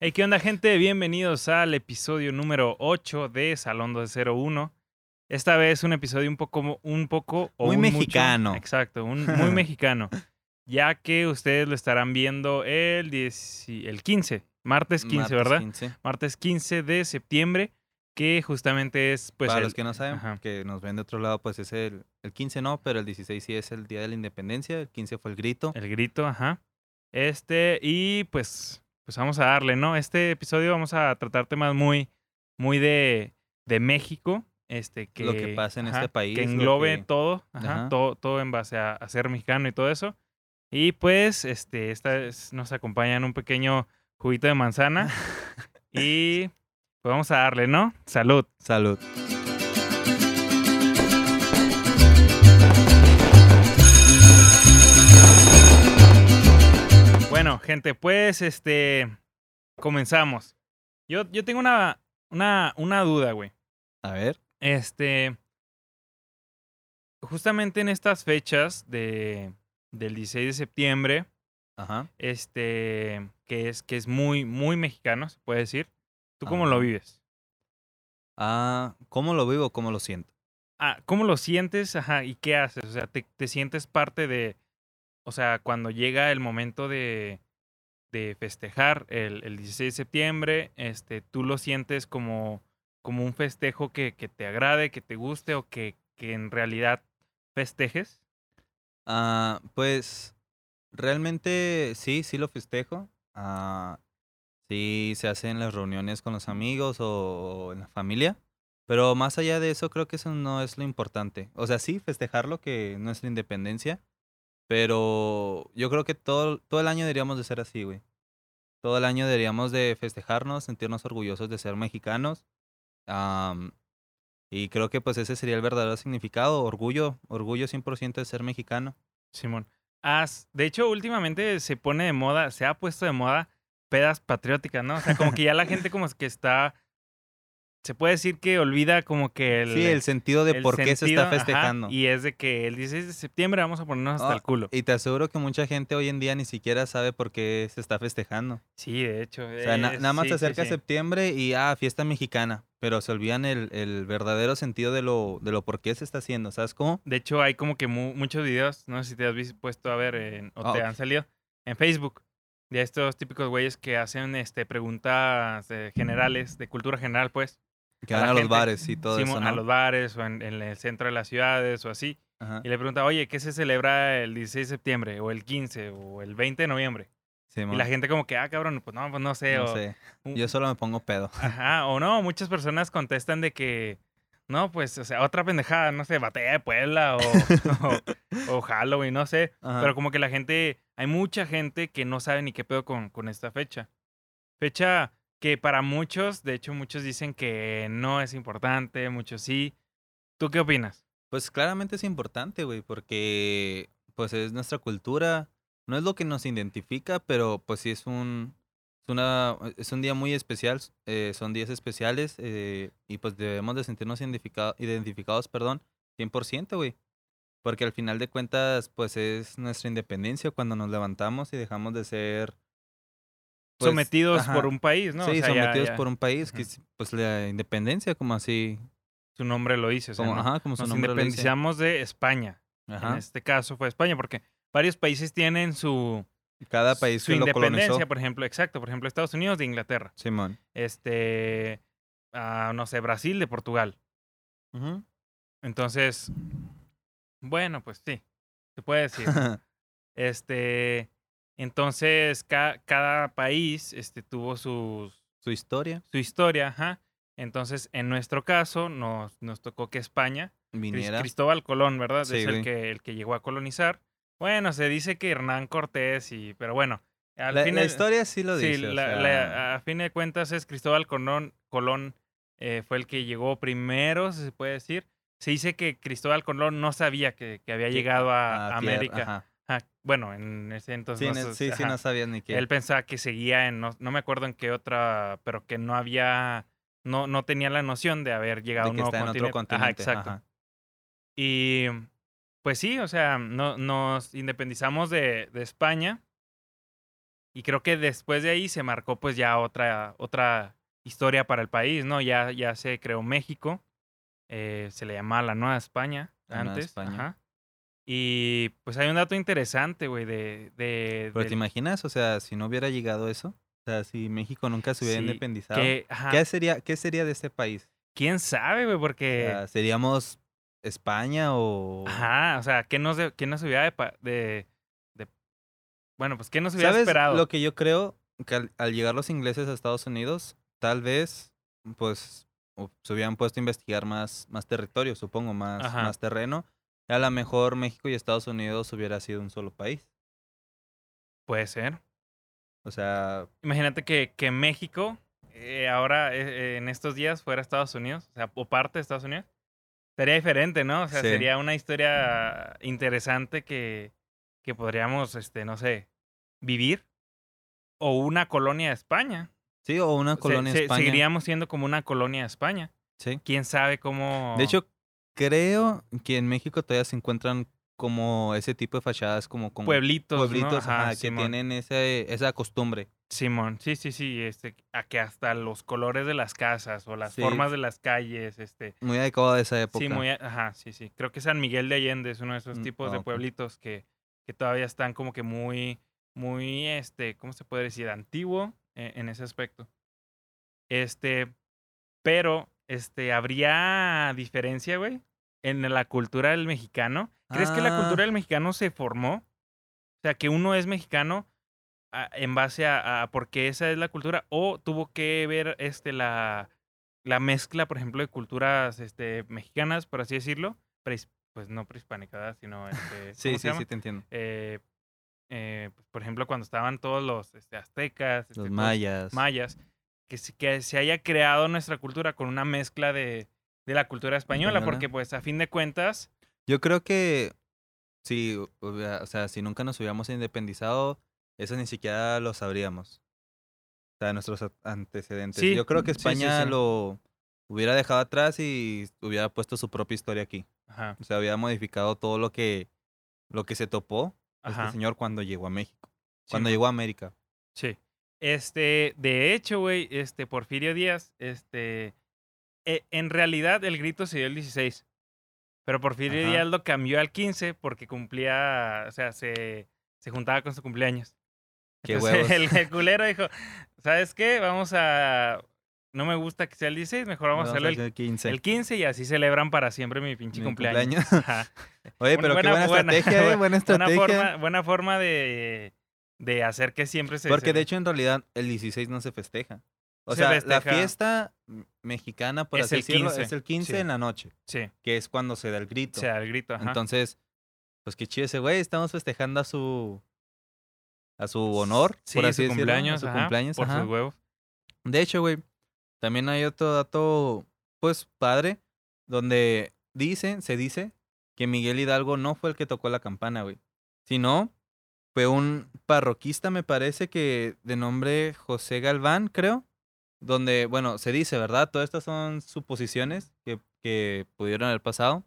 Hey, ¿qué onda, gente? Bienvenidos al episodio número 8 de Salón 201. Esta vez un episodio un poco, un poco o Muy un mucho- mexicano. exacto, un, muy mexicano. Ya que ustedes lo estarán viendo el, 10 y- el 15, martes 15, Martes ¿verdad? 15. Martes 15 de septiembre, que justamente es, pues, Para el- los que no saben, ajá. que nos ven de otro lado, pues es el, el 15 no, pero el 16 sí es el Día de la Independencia, el 15 fue el grito. El grito, ajá. Este, y pues, pues vamos a darle, ¿no? Este episodio vamos a tratar temas muy, muy de, de México. Este, que, Lo que pasa en este país, Que lo englobe que- todo, ajá, Ajá. todo, todo en base a, a ser mexicano y todo eso. Y pues, este, esta vez nos acompañan un pequeño juguito de manzana. y pues vamos a darle, ¿no? Salud. Salud. Bueno, gente, pues, este, comenzamos. Yo, yo tengo una, una, una duda, güey. A ver. Este. Justamente en estas fechas de, del 16 de septiembre, Ajá. este, que es, que es muy, muy mexicano, se puede decir. ¿Tú cómo lo vives? Ah, ¿cómo lo vivo? ¿Cómo lo siento? Ah, ¿cómo lo sientes? Ajá, ¿y qué haces? O sea, ¿te, te sientes parte de. O sea, cuando llega el momento de, de festejar el, el 16 de septiembre, este, ¿tú lo sientes como, como un festejo que, que te agrade, que te guste o que, que en realidad festejes? Ah, pues realmente sí, sí lo festejo. Ah, sí se hacen las reuniones con los amigos o, en la familia. Pero más allá de eso, creo que eso no es lo importante. O sea, sí, festejarlo, que es nuestra independencia. Pero yo creo que todo, todo el año deberíamos de ser así, güey. Todo el año deberíamos de festejarnos, sentirnos orgullosos de ser mexicanos. Y creo que pues ese sería el verdadero significado, orgullo, orgullo 100% de ser mexicano. Simón. Has, de hecho, últimamente se pone de moda, se ha puesto de moda pedas patrióticas, ¿no? O sea, como que ya la gente como que está, se puede decir que olvida como que el... sí, el sentido de el por qué se está ajá, festejando. y es de que el 16 de septiembre vamos a ponernos hasta Ah, el culo. Y te aseguro que mucha gente hoy en día ni siquiera sabe por qué se está festejando. Sí, de hecho. O sea, na- eh, nada más sí, se acerca sí. septiembre y ah, fiesta mexicana. Pero se olvidan el, el verdadero sentido de lo, de lo por qué se está haciendo. ¿Sabes cómo? De hecho, hay como que mu- muchos videos, no sé si te has vis- puesto a ver en- o Ah, te han salido en Facebook de estos típicos güeyes que hacen este preguntas eh, generales, de cultura general, pues. Que A van a los gente, bares y todo eso, ¿no? a los bares o en, en el centro de las ciudades o así. Ajá. Y le pregunta, oye, ¿qué se celebra el 16 de septiembre o el 15 o el 20 de noviembre? Y Simón. la gente como que, ah, cabrón, pues no, pues no sé. No o, sé. un- Yo solo me pongo pedo. Ajá, o no, muchas personas contestan de que, no, pues, o sea, otra pendejada, no sé, batalla de Puebla o, o, o Halloween, no sé. Ajá. Pero como que la gente, hay mucha gente que no sabe ni qué pedo con, con esta fecha. Fecha que para muchos, de hecho, muchos dicen que no es importante, muchos sí. ¿Tú qué opinas? Pues claramente es importante, güey, porque pues es nuestra cultura, no es lo que nos identifica, pero pues sí es un es una es un día muy especial, eh, son días especiales eh, y pues debemos de sentirnos identifica- identificados, perdón, 100%, güey. Porque al final de cuentas pues es nuestra independencia cuando nos levantamos y dejamos de ser pues, Sometidos ajá, por un país, ¿no? O sí, sea, sometidos ya por un país que es, pues la independencia como así, Su nombre lo dice. o sea, como, ¿no? ajá, como su Nos nombre lo dice. independizamos de España. Ajá. En este caso fue España, porque varios países tienen su, Cada país su que lo independencia, colonizó. por ejemplo, exacto, por ejemplo, Estados Unidos de Inglaterra, Simón. este, ah, no sé, Brasil de Portugal. Ujú. Entonces, bueno, pues sí, se puede decir. este, entonces, ca- cada país este, tuvo sus, Su historia su historia, ajá. Entonces, en nuestro caso, nos, nos tocó que España, viniera. Cristóbal Colón, ¿verdad? Sí, es el que, el que llegó a colonizar. Bueno, se dice que Hernán Cortés, y, pero bueno, al La, fin la de- historia sí lo sí, dice. o la- sea, la- a fin de cuentas es Cristóbal Colón, Colón eh, fue el que llegó primero, si se puede decir. Se dice que Cristóbal Colón no sabía que, que había llegado a, a América. ajá. Ajá, Bueno, en ese entonces. Sí, no sí, sí, no sabías ni qué. Él pensaba que seguía en, no, no me acuerdo en qué otra, pero que no había, no, no tenía la noción de haber llegado de a un nuevo en otro continente. Ajá, continente. exacto. ajá. Y pues sí, o sea, no, nos independizamos de, de España. y creo que después de ahí se marcó pues ya otra, otra historia para el país, ¿no? Ya, ya se creó México, eh, se le llamaba la Nueva España La Nueva antes. España. Ajá. Y pues hay un dato interesante, güey, de... de Pero te imaginas, o sea, si no hubiera llegado eso, o sea, si México nunca se hubiera Sí, independizado, que, ¿qué sería, qué sería de este país? ¿Quién sabe, güey? O Porque... sea, ¿Seríamos España o...? Ajá, o sea, ¿qué nos, de- qué nos hubiera de, de, de- Bueno, pues ¿qué nos hubiera ¿Sabes esperado? lo que yo creo? Que al, al llegar los ingleses a Estados Unidos, tal vez, pues, se hubieran puesto a investigar más, más territorio, supongo, más, Ajá. más terreno. A lo mejor México y Estados Unidos hubiera sido un solo país. Puede ser. O sea, Imagínate que, que México eh, ahora eh, en estos días fuera Estados Unidos, o sea, o parte de Estados Unidos. Sería diferente, ¿no? O sea, Sí. sería una historia interesante que, que podríamos, este, no sé, vivir. O una colonia de España. sí, o una Se- colonia se- España. Seguiríamos siendo como una colonia de España. Sí. ¿Quién sabe cómo... De hecho, creo que en México todavía se encuentran como ese tipo de fachadas, como con pueblitos, ¿no? pueblitos Ajá, ajá, que tienen ese, esa costumbre. Simón, sí, sí, sí, este, a que hasta los colores de las casas o las Sí. formas de las calles, este, Muy adecuado de esa época. sí, muy, ajá, sí, sí. Creo que San Miguel de Allende es uno de esos Mm, tipos ah, de pueblitos que, que todavía están como que muy, muy, este, ¿cómo se puede decir? Antiguo eh, en ese aspecto. Este, pero, este, ¿habría diferencia, güey? En la cultura del mexicano. ¿Crees que la Ah. cultura del mexicano se formó? O sea, que uno es mexicano a- en base a, a porque esa es la cultura o tuvo que ver este la, la mezcla, por ejemplo, de culturas este, mexicanas, por así decirlo, pues no prehispánicas, sino este, Sí, ¿cómo se sí, sí, te entiendo. Eh, eh, pues, por ejemplo, cuando estaban todos los este, aztecas, este, Los mayas. mayas, que que se haya creado nuestra cultura con una mezcla de, de la cultura española, porque pues a fin de cuentas, Yo creo que si, o sea, si nunca nos hubiéramos independizado, eso ni siquiera lo sabríamos. O sea, nuestros antecedentes. Sí, Yo creo que sí, España sí. lo hubiera dejado atrás y hubiera puesto su propia historia aquí. ajá, O sea, hubiera modificado todo lo que, lo que se topó ajá, este señor cuando llegó a México. sí, Cuando llegó a América. Sí. Este, de hecho, güey, este, Porfirio Díaz, este, e- en realidad el grito se dio el 16. Pero Porfirio Ajá. Díaz lo cambió al 15 porque cumplía, o sea, se, se juntaba con su cumpleaños. Qué Entonces, el, el culero dijo, ¿sabes qué? Vamos a, no me gusta que sea el 16, mejor vamos, a hacerlo el, hacer 15. el 15 y así celebran para siempre mi pinche Mi cumpleaños. cumpleaños. Oye, Buena- pero qué buena- buena, buena- estrategia, ¿eh? Buena Buena estrategia. forma, buena forma de, de hacer que siempre se... Porque se- de hecho en realidad el 16 no se festeja. O Se sea, la fiesta mexicana, por Es así decirlo, 15, es el 15 sí. en la noche, Sí, que es cuando se da el grito. o sea, el grito, ajá. Entonces, pues qué chido ese güey, estamos festejando a su a su honor, sí, por así su decirlo, a su ajá, cumpleaños, por ajá. sus huevos. De hecho, güey, también hay otro dato, pues, padre, donde dicen, se dice que Miguel Hidalgo no fue el que tocó la campana, güey. Sino fue un parroquista, me parece que de nombre José Galván, creo. Donde, bueno, se dice, ¿verdad? Todas estas son suposiciones que, que pudieron haber pasado.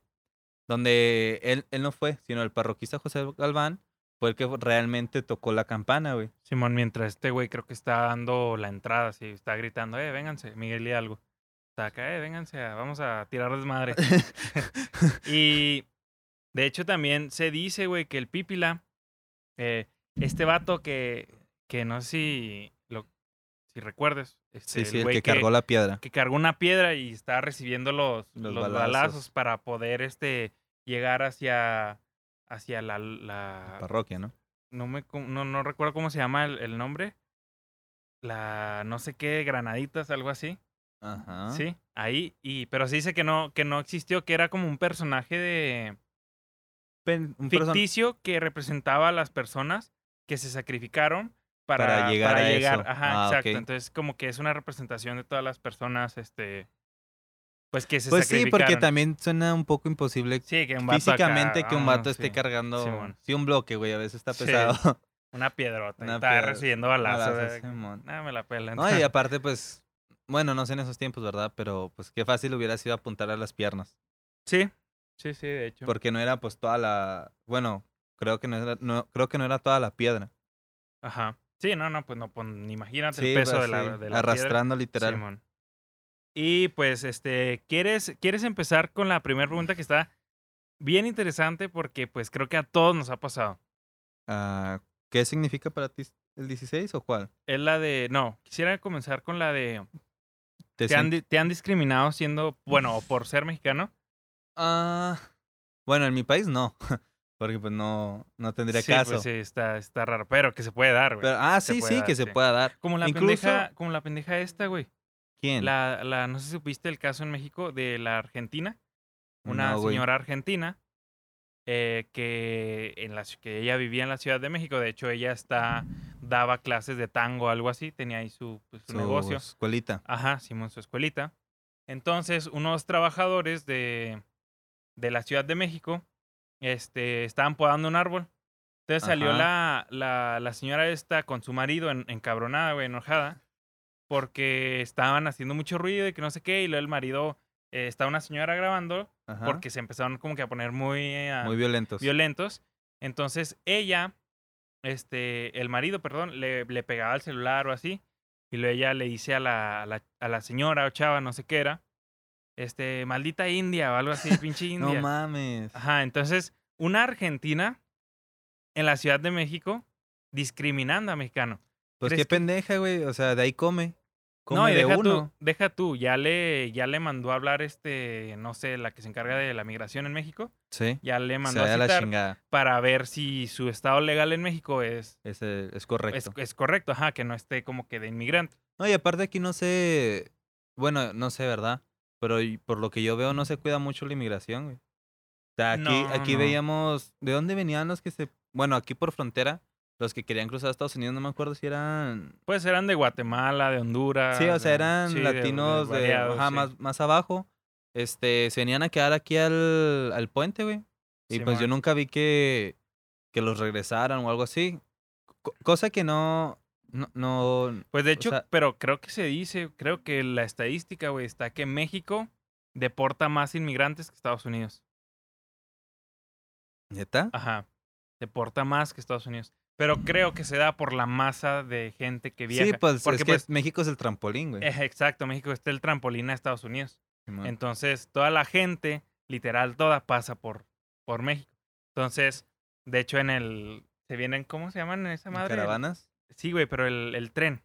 Donde él, él no fue, sino el parroquista José Galván fue el que realmente tocó la campana, güey. Simón, mientras este güey creo que está dando la entrada, así, está gritando, eh, vénganse, Miguel y algo. Está acá, eh, vénganse, vamos a tirar desmadre. y de hecho también se dice, güey, que el Pípila, eh, este vato que, que no sé si, lo, si recuerdes, este, sí, sí, el que cargó la piedra. que cargó una piedra y está recibiendo los, Los los balazos. balazos. para poder este llegar hacia hacia la, la Parroquia, ¿no? no me no, no recuerdo cómo se llama el, el nombre la no sé qué granaditas algo así Ajá. sí ahí y pero se dice que no que no existió que era como un personaje de Pen- un person- ficticio que representaba a las personas que se sacrificaron para, Para llegar para a llegar. eso. Ajá, Ah, exacto. Entonces, como que es una representación de todas las personas, este, pues que se Pues sí, porque también suena un poco imposible Sí, que un vato físicamente acá, que un vámonos, vato esté sí, cargando. Sí, un bloque, güey, a veces está pesado. Una piedrota. Una y piedra- recibiendo balazos. balazos, eh, Simón. Nada, me la pela. No, y aparte, pues, bueno, no sé en esos tiempos, ¿verdad? Pero pues qué fácil hubiera sido apuntar a las piernas. Sí, sí, sí, de hecho. Porque no era pues toda la. Bueno, creo que no era, no, creo que no era toda la piedra. Ajá. Sí, no, no, pues no, pues imagínate Sí, el peso pues, de la, de la piedra. arrastrando literal. Simón. Y pues, este, ¿quieres, ¿quieres empezar con la primera pregunta que está bien interesante? Porque pues creo que a todos nos ha pasado. Ah, ¿Qué significa para ti el 16 o cuál? Es la de, no, quisiera comenzar con la de, ¿Te ¿te han, te han discriminado siendo, bueno, o por ser mexicano? Ah, bueno, en mi país no, porque pues no, no tendría sí, caso. pues sí, está, está raro, pero que se puede dar, güey. Pero, ah, Se sí, sí, dar, que se pueda dar. Como la incluso- pendeja, como la pendeja esta, güey. ¿Quién? La, la, no sé si supiste el caso en México de la Argentina, una No, señora argentina eh, que en la, que ella vivía en la Ciudad de México. De hecho, ella está daba clases de tango, algo así. Tenía ahí su, pues, su Su negocio. escuelita. Ajá, Simón, su escuelita. Entonces, unos trabajadores de, de la Ciudad de México este, estaban podando un árbol. Entonces salió la, la, la señora esta con su marido en, encabronada, güey, enojada, porque estaban haciendo mucho ruido y que no sé qué, y luego el marido, eh, estaba una señora grabando, Ajá. porque se empezaron como que a poner muy, eh, Muy violentos. violentos. Entonces ella, este, el marido, perdón, le, le pegaba al celular o así. Y luego ella le dice a la, a la, a la señora o chava, no sé qué era, este, maldita India o algo así, pinche India. no mames. Ajá, entonces, una argentina en la Ciudad de México discriminando a mexicano. Pues ¿crees qué que- pendeja, güey. O sea, de ahí come. Come no, y de deja uno. tú, deja tú, ya le, ya le mandó a hablar este, no sé, la que se encarga de la migración en México, Sí. ya le mandó a la citar chingada. para ver si su estado legal en México es, es es, correcto. es correcto, ajá, que no esté como que de inmigrante. No, y aparte aquí no sé. Bueno, no sé, ¿verdad? Pero por lo que yo veo, no se cuida mucho la inmigración, güey. O sea, aquí, No, aquí no. veíamos. ¿De dónde venían los que se.? Bueno, aquí por frontera, los que querían cruzar a Estados Unidos, no me acuerdo si eran. Pues eran de Guatemala, de Honduras. Sí, o sea, de- eran de- de latinos de, ajá, sí. más, más abajo. Este, se venían a quedar aquí al, al puente, güey. Y pues yo nunca vi que, que los regresaran o algo así. Co- cosa que no. No. no Pues de o hecho, sea- pero creo que se dice, creo que la estadística, güey, está que México deporta más inmigrantes que Estados Unidos. ¿Neta? Ajá. Deporta más que Estados Unidos. Pero creo que se da por la masa de gente que viaja. Sí, pues Porque, es que pues, México es el trampolín, güey. exacto, México está el trampolín a Estados Unidos. Entonces, toda la gente, literal, toda pasa por, por México. Entonces, de hecho, en el. Se vienen, ¿cómo se llaman en esa ¿En madre? ¿Caravanas? Sí, güey, pero el, el tren.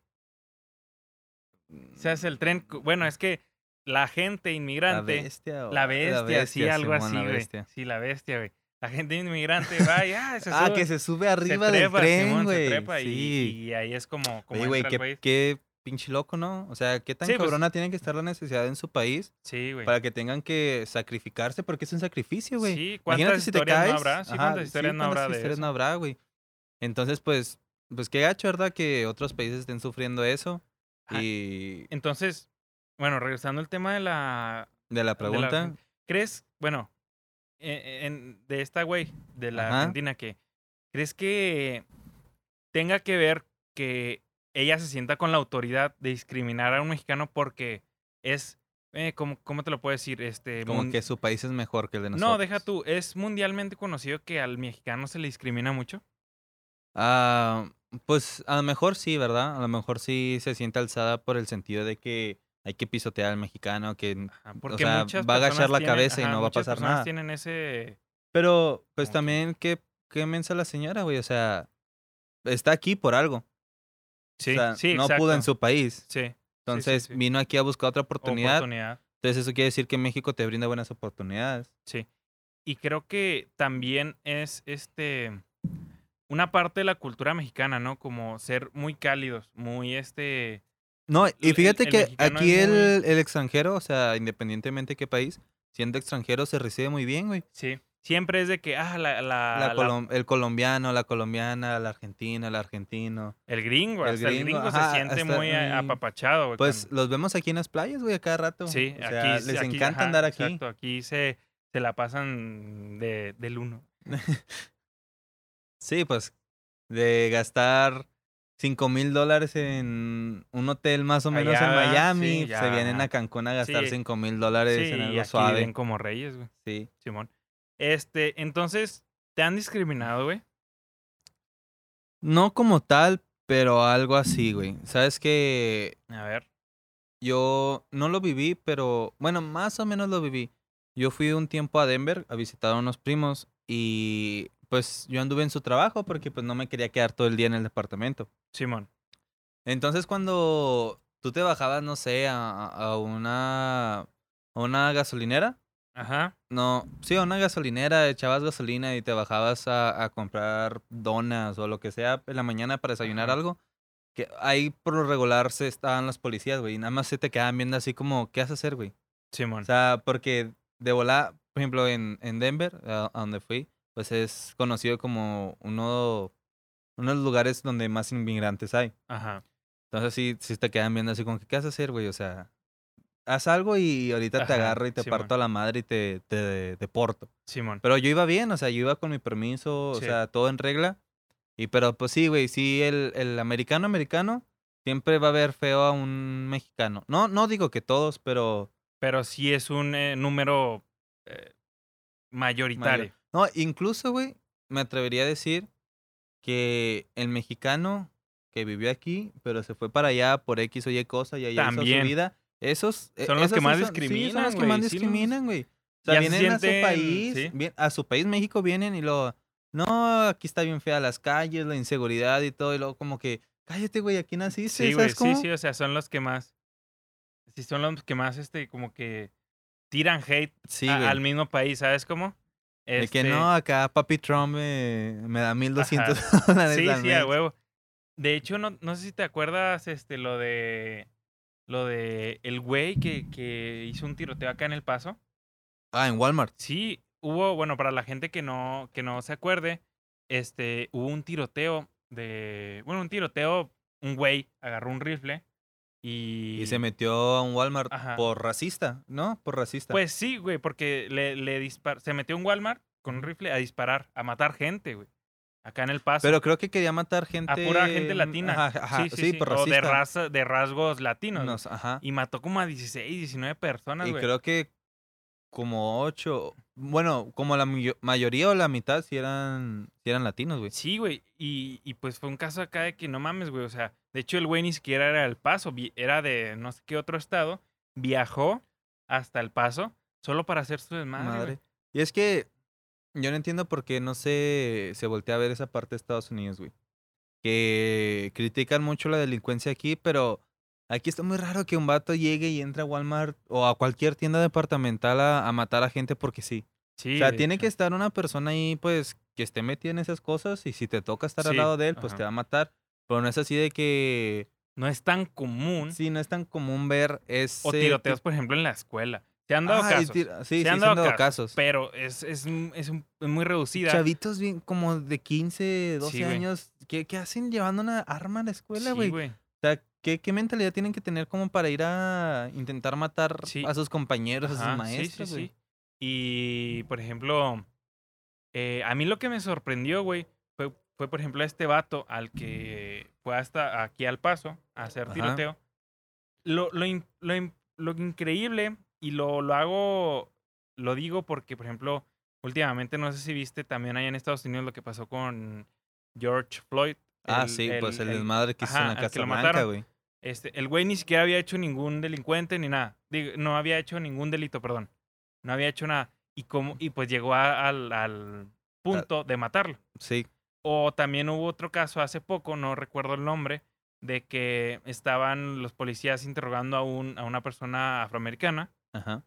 Se hace el tren. cu- Bueno, es que la gente La inmigrante. bestia. o- La bestia, sí, algo Simón, así, la güey. bestia. Sí, la bestia, güey. La gente inmigrante va y ah, se Ah, sube, que se sube se arriba del trepa, tren, Simón, se güey. trepa y- Sí. y, ahí es como, como güey, qué, pinche loco, ¿no? O sea, qué tan Sí, pues- cabrona tiene que estar la necesidad en su país Sí, güey. para que tengan que sacrificarse porque es un sacrificio, güey. Sí, Imagínate ¿cuántas si te historias caes. no habrá? Sí, Ajá, ¿cuántas historias no ¿cuántas habrá de historias eso? no habrá, güey? Entonces, pues, pues qué gacho, ¿verdad? Que otros países estén sufriendo eso. Ajá. Y Entonces, bueno, regresando al tema de la... de la de la pregunta, ¿Crees, bueno, eh, en- de esta güey, de la Ajá. Argentina, que crees que tenga que ver que ella se sienta con la autoridad de discriminar a un mexicano porque es, eh, ¿cómo, cómo te lo puedo decir? Este, como que su país es mejor que el de nosotros. No, deja tú, es mundialmente conocido que al mexicano se le discrimina mucho. Ah, pues a lo mejor sí, ¿verdad? A lo mejor sí se siente alzada por el sentido de que hay que pisotear al mexicano, que Ajá, Porque sea, va a agachar la tienen- cabeza y no va a pasar nada. tienen ese... Pero, pues también, ¿qué, qué mensa la señora, güey? O sea, está aquí por algo. Sí, o sea, sí, no pudo en su país. Sí, Entonces sí. vino aquí a buscar otra oportunidad. oportunidad. Entonces eso quiere decir que México te brinda buenas oportunidades. Sí. Y creo que también es este una parte de la cultura mexicana, ¿no? Como ser muy cálidos, muy este. No, y fíjate el que aquí muy- el, el extranjero, o sea, independientemente de qué país, siendo extranjero se recibe muy bien, güey. Sí. Siempre es de que, ah, la, la- La la- colom- el colombiano, la colombiana, la argentina, el argentino. el gringo, el hasta el gringo, gringo ajá, se siente muy muy- apapachado, güey. Pues cuando- los vemos aquí en las playas, güey, a cada rato. sí, O sea, aquí les aquí, encanta ajá, andar aquí. Exacto, aquí se, se la pasan de, del uno. Sí, pues de gastar cinco mil dólares en un hotel más o menos Allá, en Miami, sí, se vienen a Cancún a gastar Sí. cinco mil dólares Sí, en y algo aquí suave. viven como reyes, güey. Sí. Simón. Este, entonces, ¿te han discriminado, güey? No como tal, Pero algo así, güey. Sabes que A ver. yo no lo viví, pero bueno, más o menos lo viví. Yo fui un tiempo a Denver a visitar a unos primos y pues yo anduve en su trabajo porque pues no me quería quedar todo el día en el departamento. Simón. Entonces cuando tú te bajabas, no sé, a, a una, a una gasolinera, Ajá. no, sí, a una gasolinera, echabas gasolina y te bajabas a, a comprar donas o lo que sea en la mañana para desayunar Ajá. algo, que ahí por lo regular se estaban los policías, güey, y nada más se te quedaban viendo así como, ¿qué vas a hacer, güey? Simón. O sea, porque de volada, por ejemplo, en, en Denver, a, a donde fui, pues es conocido como uno, uno de los lugares donde más inmigrantes hay. Ajá. Entonces sí, sí te quedan viendo así como, ¿qué vas a hacer, güey? O sea, haz algo y ahorita te agarro y te Simón. parto a la madre y te, te deporto. Simón. Pero yo iba bien, o sea, yo iba con mi permiso, o sea, todo en regla. Y pero pues sí, güey, sí, el, el americano americano siempre va a ver feo a un mexicano. No, no digo que todos, pero... Pero sí es un eh, número eh, mayoritario. No, incluso, güey, me atrevería a decir que el mexicano que vivió aquí, pero se fue para allá por X o Y cosa y allá hizo También. su vida, esos... e- Son los que más sí, son discriminan, los que más sí los- discriminan, güey. O sea, se vienen a su país, sí. bien- a su país México vienen y lo... No, aquí está bien fea las calles, la inseguridad y todo, y luego como que, cállate, güey, aquí naciste, Sí, güey, ¿sabes sí, sí, o sea, son los que más. Sí, son los que más, este, como que tiran hate Sí, a- güey. al mismo país, ¿sabes cómo? De que Este, no, acá papi Trump me, me da 1200 dólares Sí, al sí, a huevo. De hecho, no, no sé si te acuerdas, este, lo de. Lo de el güey que, que hizo un tiroteo acá en El Paso. Ah, en Walmart. Sí, hubo, bueno, para la gente que no, que no se acuerde, este, hubo un tiroteo de. Bueno, un tiroteo, un güey agarró un rifle y. Y se metió a un Walmart Ajá. por racista, ¿no? Por racista. Pues sí, güey, porque le, le dispar se metió a un Walmart con un rifle a disparar, a matar gente, güey. Acá en El Paso. Pero creo que quería matar gente. a pura gente latina. Ajá, ajá, sí, sí, sí, por o de raza, de rasgos latinos. Nos- ajá. Y mató como a 16, 19 personas, Y güey. creo que como ocho. Bueno, como la mayo- mayoría o la mitad si eran, si eran latinos, güey. Sí, güey. Y, y pues fue un caso acá de que no mames, güey. O sea, de hecho el güey ni siquiera era del Paso, era de no sé qué otro estado. Viajó hasta El Paso solo para hacer su desmadre. güey. Madre. Y es que yo no entiendo por qué no se, se voltea a ver esa parte de Estados Unidos, güey. Que critican mucho la delincuencia aquí, pero aquí está muy raro que un vato llegue y entre a Walmart o a cualquier tienda departamental a, a matar a gente porque sí. Sí, o sea, tiene que estar una persona ahí, pues, que esté metida en esas cosas y si te toca estar al Sí, lado de él, pues ajá. te va a matar. Pero no es así de que... No es tan común. Sí, no es tan común ver ese... o tiroteos, por ejemplo, en la escuela. Se han dado Ah, casos. Sí, se sí, han se dado, han dado casos, casos. Pero es, es, es, muy reducida. Chavitos bien como de 15, 12 Sí, güey. años, ¿qué, qué hacen llevando una arma a la escuela, Sí, güey? güey. o sea, ¿qué, ¿qué mentalidad tienen que tener como para ir a intentar matar Sí. a sus compañeros, a sus maestros, sí. Y, por ejemplo, eh, a mí lo que me sorprendió, güey, fue, fue, por ejemplo, este vato al que fue hasta aquí al paso a hacer Ajá. tiroteo. Lo, lo, in- lo, in- lo increíble, y lo, lo hago, lo digo porque, por ejemplo, últimamente, no sé si viste también allá en Estados Unidos lo que pasó con George Floyd. Ah, el- sí, pues el, el- desmadre que hizo en la Casa Blanca, güey. Este, el güey ni siquiera había hecho ningún delincuente ni nada. Digo, no había hecho ningún delito, perdón. No había hecho nada. Y, como, y pues llegó a- al, al punto de matarlo. Sí, O también hubo otro caso hace poco, no recuerdo el nombre, de que estaban los policías interrogando a, un, a una persona afroamericana. ajá.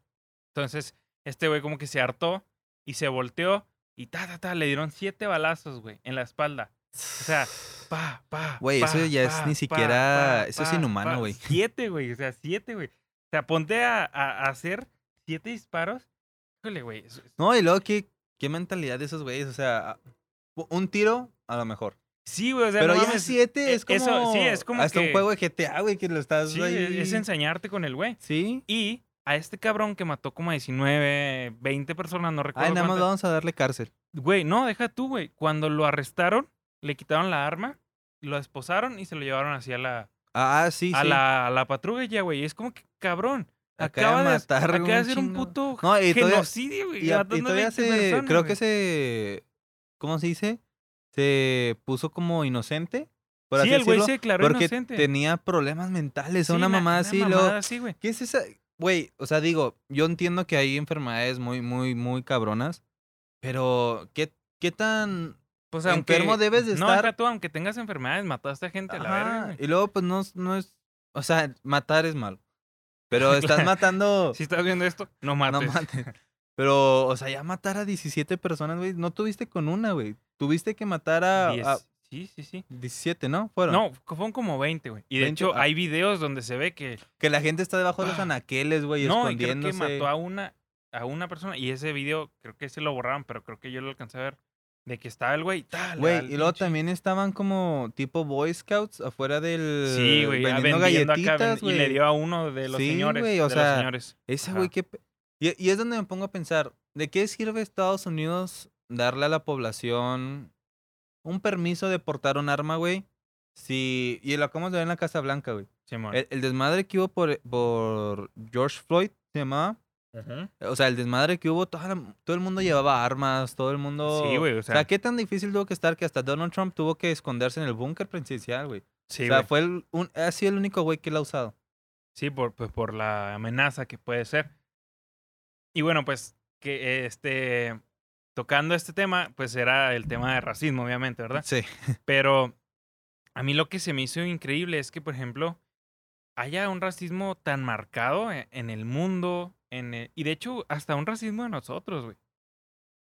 Entonces, este güey como que se hartó y se volteó y ta, ta, ta, le dieron siete balazos, güey, en la espalda. O sea, pa, pa. Güey, eso ya es ni siquiera- pa, eso es inhumano, güey. Siete, güey, o sea, siete, güey. O sea, ponte a, a- a hacer siete disparos. Híjole, güey. No, y luego, ¿qué, qué mentalidad de esos güeyes? O sea, un tiro, a lo mejor. Sí, güey, o sea, Pero no ya mames, siete eh, es como... eso, sí, es como Hasta un juego de GTA, güey, que lo estás Sí, ahí... es enseñarte con el güey. Sí. Y a este cabrón que mató como a 19, 20 personas, no recuerdo Ay, nada más cuántas. vamos a darle cárcel. Güey, no, deja tú, güey. Cuando lo arrestaron, le quitaron la arma, lo esposaron y se lo llevaron hacia la, Ah, sí, a sí. la, a la patrulla, güey. Es como que, cabrón. Acaba de matar acaba de hacer un puto No, y todavía- genocidio, güey. Y, y todavía 20 se... personas, creo güey. que se... ¿Cómo se dice? Se puso como inocente. por Sí, así el güey se declaró porque inocente. tenía problemas mentales, Sí, una na- mamá así, mamada así, güey. ¿Qué es esa? Güey, o sea, digo, yo entiendo que hay enfermedades muy, muy, muy cabronas, pero ¿qué, qué tan Pues enfermo debes de no, estar? deja tú, aunque tengas enfermedades, mataste a gente a la verga, Ajá. Y luego, pues no, es- no es. O sea, matar es malo. Pero estás Claro. matando. Si estás viendo esto, no mates. no mates. Pero, o sea, ya matar a 17 personas, güey. No tuviste con una, güey. Tuviste que matar a, a Sí, sí, sí. 17, ¿no? Fueron. No, fueron como 20, güey. Y de 20, hecho, ah. hay videos donde se ve que. Que la gente está debajo de los Ah. anaqueles, güey, No, y creo que escondiéndose. mató a una, a una persona. Y ese video, creo que se lo borraron, pero creo que yo lo alcancé a ver. De que estaba el güey. tal, Güey, y luego también estaban como tipo Boy Scouts afuera del. Sí, güey, vendiendo, vendiendo, galletitas, ven- Y le güey. dio a uno de los Sí, señores. güey, o de los sea, señores. Ese güey que... Y, y es donde me pongo a pensar, ¿de qué sirve Estados Unidos darle a la población un permiso de portar un arma, güey? Si... Y lo acabamos de ver en la Casa Blanca, güey. Simón. El, el desmadre que hubo por, por George Floyd, se llamaba. Ujú. O sea, el desmadre que hubo, toda la- todo el mundo llevaba armas, todo el mundo... Sí, güey, o O sea, sea, ¿qué tan difícil tuvo que estar que hasta Donald Trump tuvo que esconderse en el búnker presidencial, güey? sí, o sea, fue el, un, ha sido el único güey que lo ha usado. Sí, por, pues, por la amenaza que puede ser. Y bueno, pues, que este. Tocando este tema, pues era el tema de racismo, obviamente, ¿verdad? Sí. Pero a mí lo que se me hizo increíble es que, por ejemplo, haya un racismo tan marcado e- en el mundo, en el- y de hecho, hasta un racismo de nosotros, güey.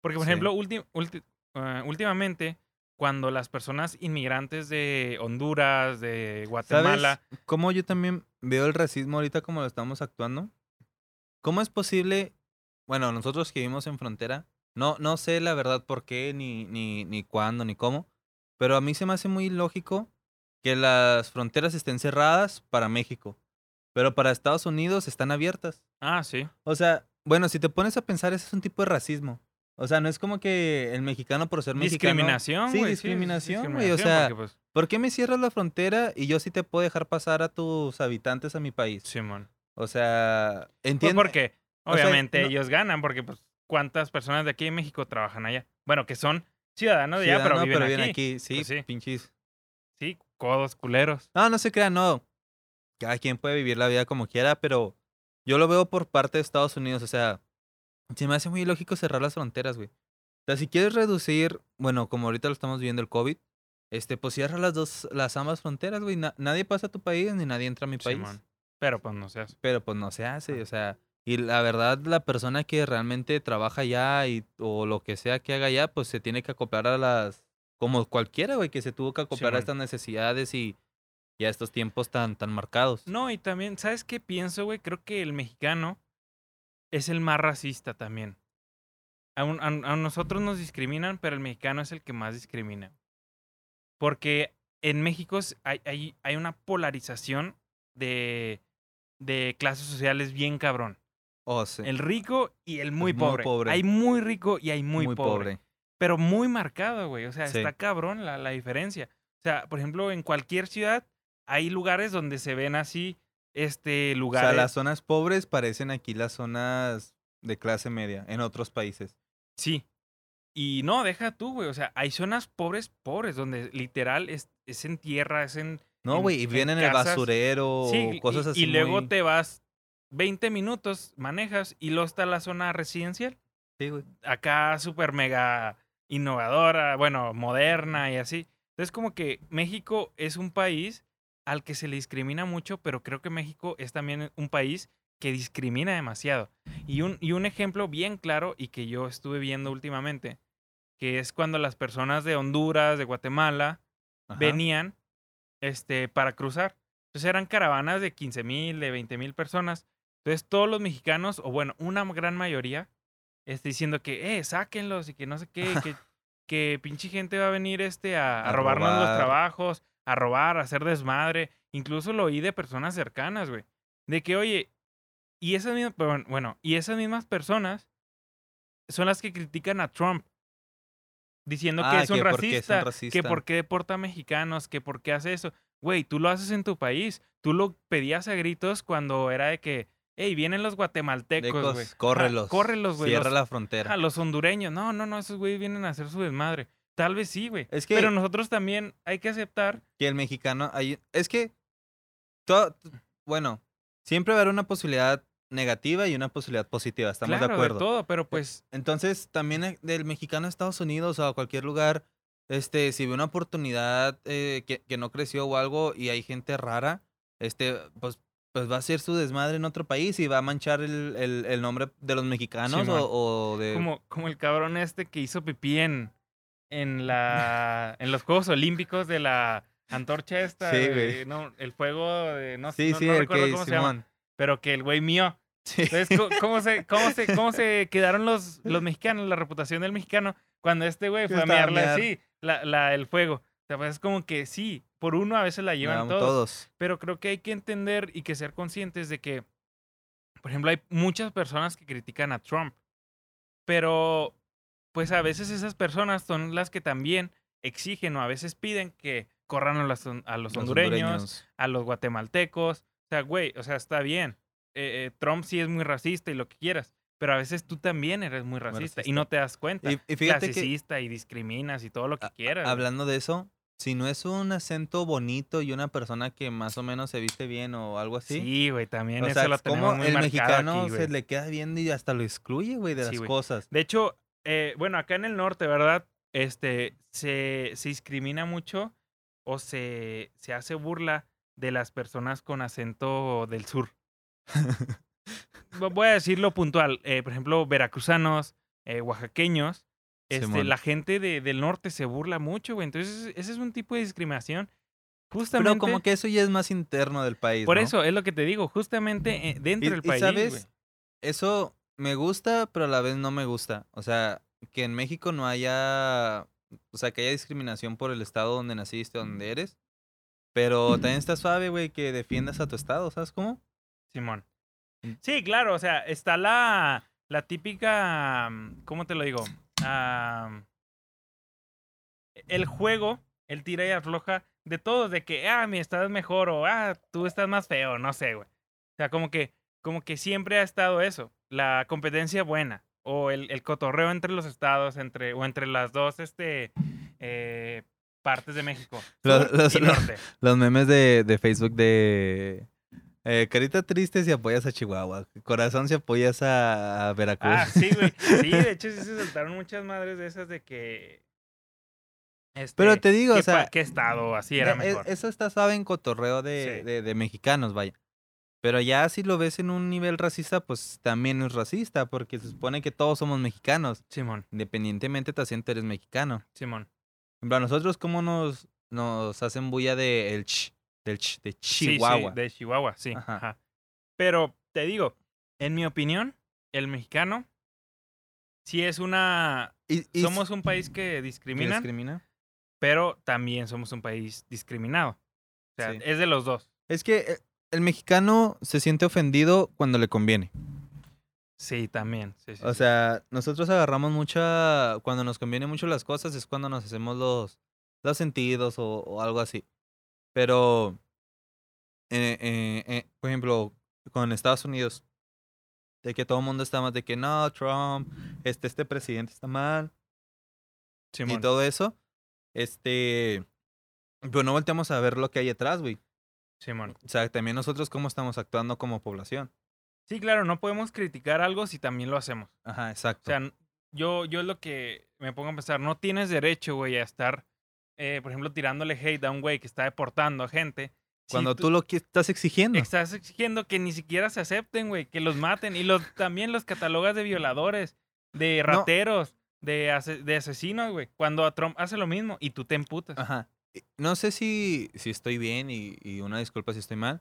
Porque, por Sí. ejemplo, ulti- ulti- ah, últimamente, cuando las personas inmigrantes de Honduras, de Guatemala, ¿Sabes cómo yo también veo el racismo ahorita como lo estamos actuando? ¿Cómo es posible, bueno, nosotros que vivimos en frontera, no, no sé la verdad por qué, ni, ni, ni cuándo, ni cómo, pero a mí se me hace muy lógico que las fronteras estén cerradas para México, pero para Estados Unidos están abiertas. ah, sí, O sea, bueno, si te pones a pensar, ese es un tipo de racismo. O sea, no es como que el mexicano por ser mexicano... discriminación, Sí, discriminación, güey. O sea, pues, ¿Por qué me cierras la frontera y yo sí te puedo dejar pasar a tus habitantes a mi país? Simón. O sea, Pues entiendo. porque, o sea, obviamente, no- ellos ganan, porque, pues, ¿cuántas personas de aquí en México trabajan allá? Bueno, que son ciudadanos de allá, pero viven aquí. Sí, Pues sí. pinches. Sí, codos culeros. No, no se crean, no. Cada quien puede vivir la vida como quiera, pero yo lo veo por parte de Estados Unidos. O sea, se me hace muy lógico cerrar las fronteras, güey. O sea, si quieres reducir, bueno, como ahorita lo estamos viendo el COVID, este, pues cierra las dos, las ambas fronteras, güey. Na- nadie pasa a tu país ni nadie entra a mi país. Pero, pues, no seas. pero pues no se hace, o sea, y la verdad la persona que realmente trabaja allá y o lo que sea que haga allá, pues se tiene que acoplar a las como cualquiera, güey, que se tuvo que acoplar a estas necesidades y, y a estos tiempos tan tan marcados. No, y también, ¿sabes qué pienso, güey? Creo que el mexicano es el más racista también. A, un- a- a nosotros nos discriminan, pero el mexicano es el que más discrimina. Porque en México hay, hay, hay una polarización de, de clases sociales bien cabrón. Oh, sí. El rico y el muy, Muy pobre. pobre. Hay muy rico y hay muy, pobre. pobre. Pero muy marcado, güey. O sea, Sí. está cabrón la, la diferencia. O sea, por ejemplo, en cualquier ciudad hay lugares donde se ven así, este, O sea, lugares. las zonas pobres parecen aquí las zonas de clase media en otros países. Sí. Y no, deja tú, güey. O sea, hay zonas pobres, pobres, donde literal es, es en tierra, es en... No, En- güey, y en vienen el casas- basurero sí, o cosas y, así. y luego muy- te vas 20 minutos, manejas, y luego está la zona residencial. Sí, güey. acá súper mega innovadora, bueno, moderna y así. Entonces, como que México es un país al que se le discrimina mucho, pero creo que México es también un país que discrimina demasiado. Y un, y un ejemplo bien claro y que yo estuve viendo últimamente, que es cuando las personas de Honduras, de Guatemala, Ajá. venían este, para cruzar. Entonces eran caravanas de 15 mil, de 20 mil personas. Entonces todos los mexicanos, o bueno, una gran mayoría, este, diciendo que, eh, sáquenlos y que no sé qué, que, que pinche gente va a venir este, a, a A robarnos los trabajos, a robar, a hacer desmadre. Incluso lo oí de personas cercanas, güey. De que, oye, y esas mismas, bueno, y esas mismas personas son las que critican a Trump. Diciendo que Ah, es un es racista, que por qué deporta mexicanos, que por qué hace eso. Güey, tú lo haces en tu país. Tú lo pedías a gritos cuando era de que, hey, vienen los guatemaltecos, güey. Córrelos. Córrelos, güey. Cierra los- la frontera. ajá, los hondureños. No, no, no, esos güeyes vienen a hacer su desmadre. Tal vez sí, güey. Es que- Pero nosotros también hay que aceptar. Que el mexicano, hay, es que, todo, bueno, siempre va a haber una posibilidad negativa y una posibilidad positiva, estamos claro, de acuerdo. todo, pero pues. Entonces, también eh, del mexicano a Estados Unidos o a cualquier lugar, este, si ve una oportunidad eh, que, que no creció o algo y hay gente rara, este, pues, pues va a ser su desmadre en otro país y va a manchar el, el, el nombre de los mexicanos o de... Como, como el cabrón este que hizo pipí en, en, la, en los Juegos Olímpicos de la antorcha esta. Sí, güey. No, el fuego de. No, sí, no, sí, no recuerdo que cómo se llama. Simón. Pero que el güey mío. Sí. Entonces, ¿cómo, se, cómo, se, ¿cómo se quedaron los, los mexicanos, la reputación del mexicano, cuando este güey fue a mearla mear. así, la, la, el fuego? O sea, pues es como que sí, por uno a veces la llevan todos, todos. pero creo que hay que entender y que ser conscientes de que, por ejemplo, hay muchas personas que critican a Trump, pero pues a veces esas personas son las que también exigen o a veces piden que corran a los, a los Los hondureños, a los guatemaltecos. O sea, güey, o sea, está bien. Eh, eh, Trump sí es muy racista y lo que quieras, pero a veces tú también eres muy racista, y racista. no te das cuenta. Y, y fíjate que, Clasicista y discriminas y todo lo que a- a- quieras. güey. hablando de eso, si no es un acento bonito y una persona que más o menos se viste bien o algo así, Sí, güey, también o eso sea, lo como tenemos muy el marcado mexicano aquí, se le queda viendo y hasta lo excluye, güey, de Sí, las güey. cosas. De hecho, eh, bueno, acá en el norte, ¿verdad? Este, se, se discrimina mucho o se, se hace burla de las personas con acento del sur. Vo- Voy a decirlo puntual. eh, por ejemplo, veracruzanos, eh, oaxaqueños. Este, la gente de- del norte se burla mucho, güey. Entonces, ese es un tipo de discriminación. Justamente. Pero como que eso ya es más interno del país. por ¿no? eso es lo que te digo, justamente eh, dentro Y- del y país. sabes, eso me gusta, pero a la vez no me gusta. O sea, que en México no haya, o sea, que haya discriminación por el estado donde naciste, donde eres. Pero también está suave, güey, que defiendas a tu estado, ¿sabes cómo? Simón. Mm. Sí, claro, o sea, está la, la típica, mm, ¿cómo te lo digo? Ah, el juego, el tira y afloja de todos, de que, ah, mi estado es mejor o, ah, tú estás más feo, no sé, güey. O sea, como que, como que siempre ha estado eso, la competencia buena o el, el cotorreo entre los estados, entre, o entre las dos, este, eh, partes de México, Los- los- los- norte. Los memes de, de Facebook de... eh, carita triste si apoyas a Chihuahua. Corazón si apoyas a, a Veracruz. Ah, sí, güey. Sí, de hecho sí se saltaron muchas madres de esas de que. Este, Pero te digo, ¿qué o sea, ¿Qué estado así era E- e- mejor? Eso está suave en cotorreo de, Sí. de, de mexicanos, vaya. Pero ya si lo ves en un nivel racista, pues también es racista, porque se supone que todos somos mexicanos. Simón, Independientemente te asiento eres mexicano. Simón. A nosotros, ¿cómo nos, nos hacen bulla de el ch, del ch, de Sí, sí, Chihuahua? de Chihuahua, sí. Ajá. ajá. Pero te digo, en mi opinión, el mexicano sí es una. Y, y somos un país que ¿que discrimina, discrimina? pero también somos un país discriminado. O sea, Sí. es de los dos. Es que eh, el mexicano se siente ofendido cuando le conviene. Sí, también. Sí, sí, O sí. sea, nosotros agarramos mucha. Cuando nos conviene mucho las cosas es cuando nos hacemos los, los sentidos o, o algo así. Pero, eh, eh, eh, por ejemplo, con Estados Unidos, de que todo el mundo está más de que no, Trump, este, este presidente está mal y todo eso. Este. Pero no volteamos a ver lo que hay detrás, güey. Simón. O sea, también nosotros cómo estamos actuando como población. Sí, claro, no podemos criticar algo si también lo hacemos. Ajá, O exacto. sea, n- yo, yo es lo que me pongo a pensar, no tienes derecho, güey, a estar, eh, por ejemplo, tirándole hate a un güey que está deportando a gente. si Cuando tú lo que estás exigiendo. estás exigiendo que ni siquiera se acepten, güey, que los maten. Y los, también los catalogas de violadores, de No. rateros, de, ase- de asesinos, güey. Cuando a Trump hace lo mismo y tú te emputas. Ajá. Eh, No sé si, si estoy bien y, y una disculpa si estoy mal,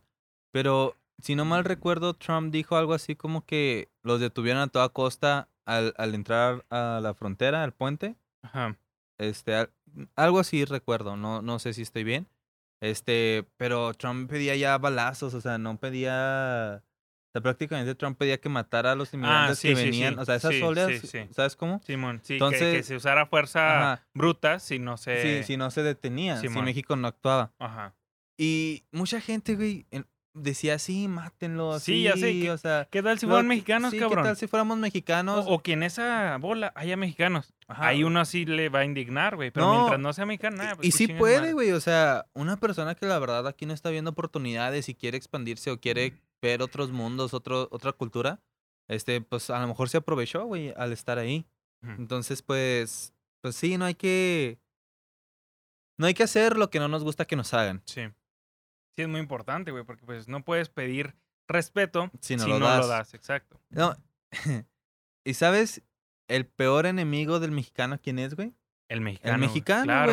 pero si no mal recuerdo, Trump dijo algo así como que los detuvieron a toda costa al, al entrar a la frontera, al puente. Ajá. Este, al- algo así recuerdo, no, no sé si estoy bien. Este, pero Trump pedía ya balazos, o sea, no pedía. O sea, prácticamente Trump pedía que matara a los inmigrantes Ah, sí, que sí, sí. venían. O sea, esas Sí, oleas, sí, sí. ¿sabes cómo? Simón, sí, que- que, Entonces- se usara fuerza Ajá. bruta si no se... Sí, si no se detenía, si Simón. México no actuaba. Ajá. Y mucha gente, güey, decía, sí, mátenlo. Sí, ya sé, así, que- o sea. ¿Qué tal si fueran que- mexicanos, sí, cabrón? ¿Qué tal si fuéramos O, mexicanos? o que en esa bola haya mexicanos. Ajá, Ahí uno sí le va a indignar, güey. Pero No, mientras no sea mexicano, nada. pues Y sí puede, güey. O sea, una persona que la verdad aquí no está viendo oportunidades y quiere expandirse o quiere ver otros mundos, otro, otra cultura, este, pues a lo mejor se aprovechó, güey, al estar ahí. Entonces, pues, pues sí, no hay que. No hay que hacer lo que no nos gusta que nos hagan. Sí. Sí, es muy importante, güey, porque pues no puedes pedir respeto Si no si lo no lo das. das. Exacto. No. y sabes, el peor enemigo del mexicano, ¿quién es, güey? El mexicano. El güey, mexicano, claro.